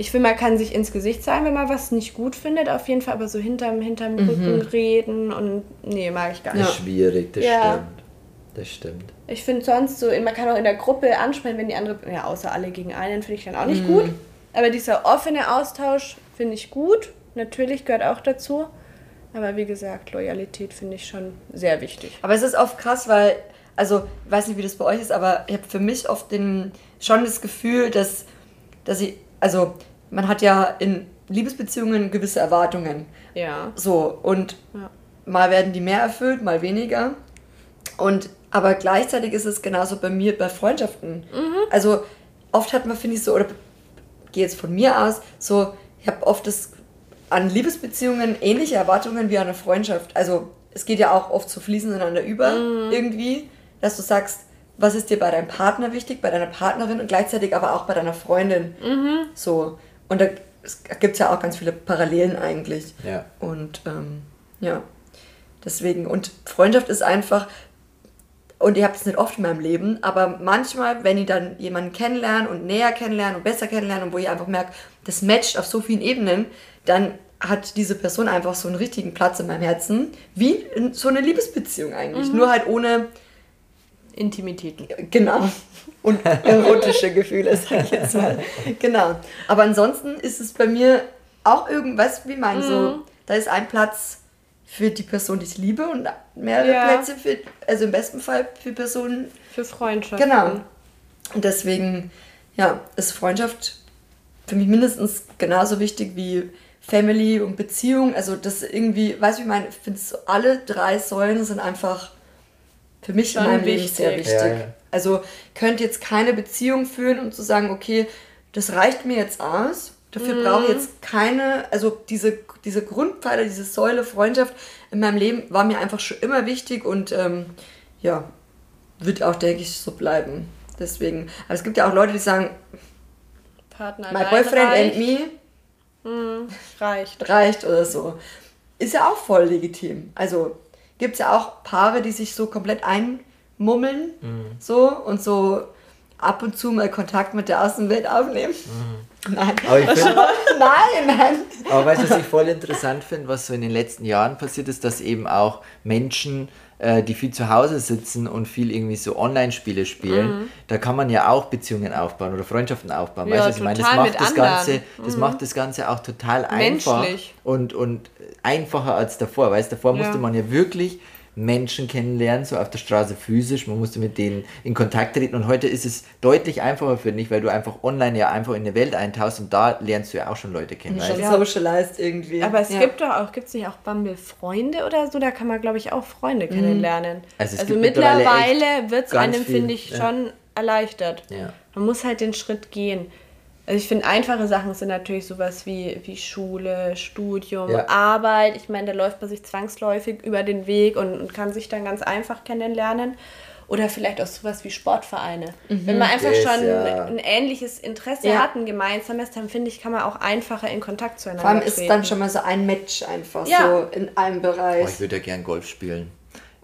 S2: Ich finde, man kann sich ins Gesicht sagen, wenn man was nicht gut findet, auf jeden Fall, aber so hinterm, hinterm Rücken reden und nee, mag ich gar
S3: Das
S2: nicht.
S3: ist schwierig, das
S2: Ja.
S3: stimmt. Das stimmt.
S2: Ich finde sonst so, man kann auch in der Gruppe ansprechen, wenn die andere, ja, außer alle gegen einen, finde ich dann auch nicht gut. Aber dieser offene Austausch finde ich gut. Natürlich gehört auch dazu. Aber wie gesagt, Loyalität finde ich schon sehr wichtig.
S4: Aber es ist oft krass, weil, also, ich weiß nicht, wie das bei euch ist, aber ich habe für mich oft den, schon das Gefühl, dass, dass ich, also, man hat ja in Liebesbeziehungen gewisse Erwartungen.
S2: Ja.
S4: So, und
S2: Ja.
S4: mal werden die mehr erfüllt, mal weniger. Und, aber gleichzeitig ist es genauso bei mir bei Freundschaften. Also, oft hat man, finde ich, so, oder gehe jetzt von mir aus, so, ich habe oft das an Liebesbeziehungen ähnliche Erwartungen wie an eine Freundschaft. Also es geht ja auch oft so fließend ineinander über irgendwie, dass du sagst, was ist dir bei deinem Partner wichtig, bei deiner Partnerin und gleichzeitig aber auch bei deiner Freundin. So. Und da gibt es ja auch ganz viele Parallelen eigentlich.
S3: Ja.
S4: Und ähm, ja, deswegen. Und Freundschaft ist einfach, und ihr habt es nicht oft in meinem Leben, aber manchmal, wenn ich dann jemanden kennenlerne und näher kennenlerne und besser kennenlerne und wo ich einfach merke, das matcht auf so vielen Ebenen, dann hat diese Person einfach so einen richtigen Platz in meinem Herzen, wie in so eine Liebesbeziehung eigentlich. Nur halt ohne,
S2: Intimitäten.
S4: genau. Und erotische Gefühle, sag ich jetzt mal. Genau. Aber ansonsten ist es bei mir auch irgendwas, wie mein, so,
S2: Mhm.
S4: da ist ein Platz für die Person, die ich liebe und mehrere
S2: Ja.
S4: Plätze für, also im besten Fall für Personen,
S2: Für Freundschaften.
S4: Genau. Und deswegen, ja, ist Freundschaft für mich mindestens genauso wichtig wie Family und Beziehung. Also das irgendwie, weißt du, wie ich meine, ich finde so alle drei Säulen sind einfach für mich
S2: Schon
S4: in meinem Leben sehr
S2: wichtig.
S4: wichtig.
S3: Ja, ja.
S4: Also könnt jetzt keine Beziehung führen und zu sagen, okay, das reicht mir jetzt aus. Dafür
S2: Mhm.
S4: brauche ich jetzt keine, also diese, diese Grundpfeiler, diese Säule Freundschaft in meinem Leben war mir einfach schon immer wichtig und ähm, ja, wird auch, denke ich, so bleiben. Deswegen. Aber es gibt ja auch Leute, die sagen,
S2: Partner
S4: my boyfriend
S2: reicht.
S4: and me
S2: reicht.
S4: reicht oder so. Ist ja auch voll legitim. Also gibt es ja auch Paare, die sich so komplett einmummeln so und so ab und zu mal Kontakt mit der Außenwelt aufnehmen. Nein.
S3: Aber ich finde, <laughs>
S4: nein, nein.
S3: Aber weißt du, was ich voll interessant finde, was so in den letzten Jahren passiert ist, dass eben auch Menschen, äh, die viel zu Hause sitzen und viel irgendwie so Online-Spiele spielen, da kann man ja auch Beziehungen aufbauen oder Freundschaften aufbauen.
S2: Mhm. Ja,
S3: weißt du, ich meine, das macht das
S2: anderen. Mhm.
S3: Ganze, das macht das Ganze auch total einfach
S2: Menschlich.
S3: und, und einfacher als davor. Weißt du, davor
S2: Ja.
S3: musste man ja wirklich Menschen kennenlernen, so auf der Straße physisch, man musste mit denen in Kontakt treten und heute ist es deutlich einfacher für dich, weil du einfach online ja einfach in eine Welt eintauchst und da lernst du ja auch schon Leute kennen.
S4: Schon
S3: du?
S4: socialized irgendwie.
S2: Aber es
S4: ja.
S2: gibt doch auch, gibt es nicht auch Bumble-Freunde oder so? Da kann man, glaube ich, auch Freunde kennenlernen.
S3: Also es
S2: Also,
S3: gibt mittlerweile
S2: mittlerweile wird es einem, finde ich,
S3: ja.
S2: schon erleichtert.
S3: Ja.
S2: Man muss halt den Schritt gehen. Also ich finde, einfache Sachen sind natürlich sowas wie, wie Schule, Studium,
S3: Ja.
S2: Arbeit. Ich meine, da läuft man sich zwangsläufig über den Weg und, und kann sich dann ganz einfach kennenlernen. Oder vielleicht auch sowas wie Sportvereine. Wenn man einfach
S3: Das,
S2: schon
S3: ja.
S2: ein ähnliches Interesse
S4: Ja.
S2: hat, ein gemeinsames, dann finde ich, kann man auch einfacher in Kontakt zueinander
S4: Vor allem ist
S2: treten.
S4: dann schon mal so ein Match einfach
S2: Ja.
S4: so in einem
S3: Oh,
S4: Bereich.
S3: ich würde ja gern Golf spielen.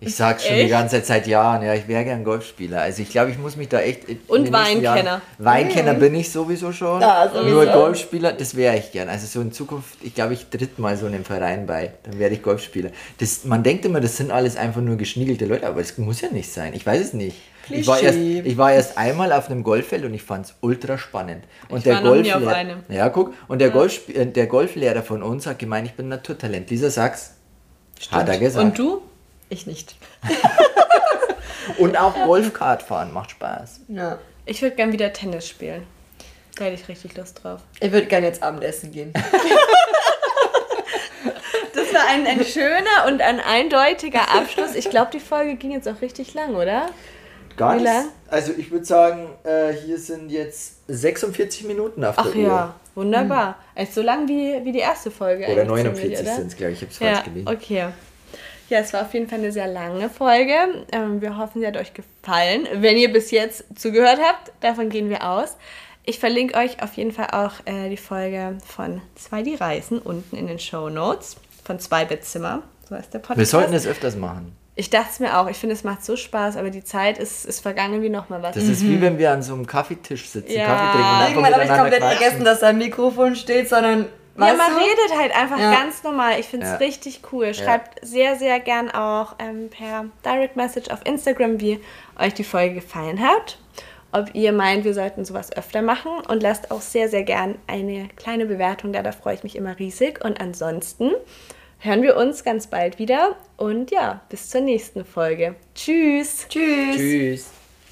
S3: Ich sag's schon die
S2: Echt?
S3: ganze Zeit seit Jahren, ja, ich wäre gern Golfspieler. Also ich glaube, ich muss mich da echt. in
S2: Und Weinkenner.
S3: Weinkenner bin ich sowieso schon.
S4: Ja, sowieso.
S3: Nur Golfspieler, das wäre ich gern. Also so in Zukunft, ich glaube, ich tritt mal so einem Verein bei. Dann werde ich Golfspieler. Das, man denkt immer, das sind alles einfach nur geschniegelte Leute, aber es muss ja nicht sein. Ich weiß es nicht. Ich war, erst, ich war erst einmal auf einem Golffeld und ich fand es ultra spannend. Und
S2: Ich
S3: der
S2: war noch nie auf
S3: Golflehrer-
S2: einem.
S3: Ja, guck. Und der, Golf, äh, der Golflehrer von uns hat gemeint, ich bin ein Naturtalent. Lisa, sag's. Hat er gesagt.
S2: Und du?
S4: Ich nicht. <laughs>
S3: Und auch Golfkart fahren macht Spaß.
S4: Ja.
S2: Ich würde gern wieder Tennis spielen. Da hätte ich richtig Lust drauf.
S4: Ich würde gerne jetzt Abendessen gehen. <laughs>
S2: Das war ein, ein schöner und ein eindeutiger Abschluss. Ich glaube, die Folge ging jetzt auch richtig lang, oder?
S3: Gar
S2: lang?
S3: Also ich würde sagen, äh, hier sind jetzt 46 Minuten auf der
S2: Ach
S3: Uhr.
S2: ja, wunderbar. Also so lang wie, wie die erste Folge.
S3: Oder
S2: eigentlich
S3: 49
S2: ziemlich, oder?
S3: sind es, glaube ich. Ich habe es falsch
S2: Ja,
S3: gelesen.
S2: okay. Ja, es war auf jeden Fall eine sehr lange Folge. Ähm, wir hoffen, sie hat euch gefallen. Wenn ihr bis jetzt zugehört habt, davon gehen wir aus. Ich verlinke euch auf jeden Fall auch äh, die Folge von Zwei die Reisen unten in den Show Notes von Zwei Bettzimmer. So heißt der Podcast.
S3: Wir sollten es öfters machen.
S2: Ich dachte es mir auch. Ich finde, es macht so Spaß, aber die Zeit ist, ist vergangen wie nochmal was.
S3: Das ist wie wenn wir an so einem Kaffeetisch sitzen,
S2: Ja.
S3: Kaffee trinken und
S4: Irgendwann habe ich komplett
S3: quatschen.
S4: vergessen, dass da ein Mikrofon steht, sondern.
S2: Ja,
S4: weißt
S2: man
S4: du?
S2: redet halt einfach
S4: Ja.
S2: ganz normal. Ich finde es
S3: Ja.
S2: richtig cool. Schreibt sehr, sehr gern auch ähm, per Direct Message auf Instagram, wie euch die Folge gefallen hat. Ob ihr meint, wir sollten sowas öfter machen. Und lasst auch sehr, sehr gern eine kleine Bewertung da. Da freue ich mich immer riesig. Und ansonsten hören wir uns ganz bald wieder. Und ja, bis zur nächsten Folge. Tschüss.
S4: Tschüss.
S3: Tschüss.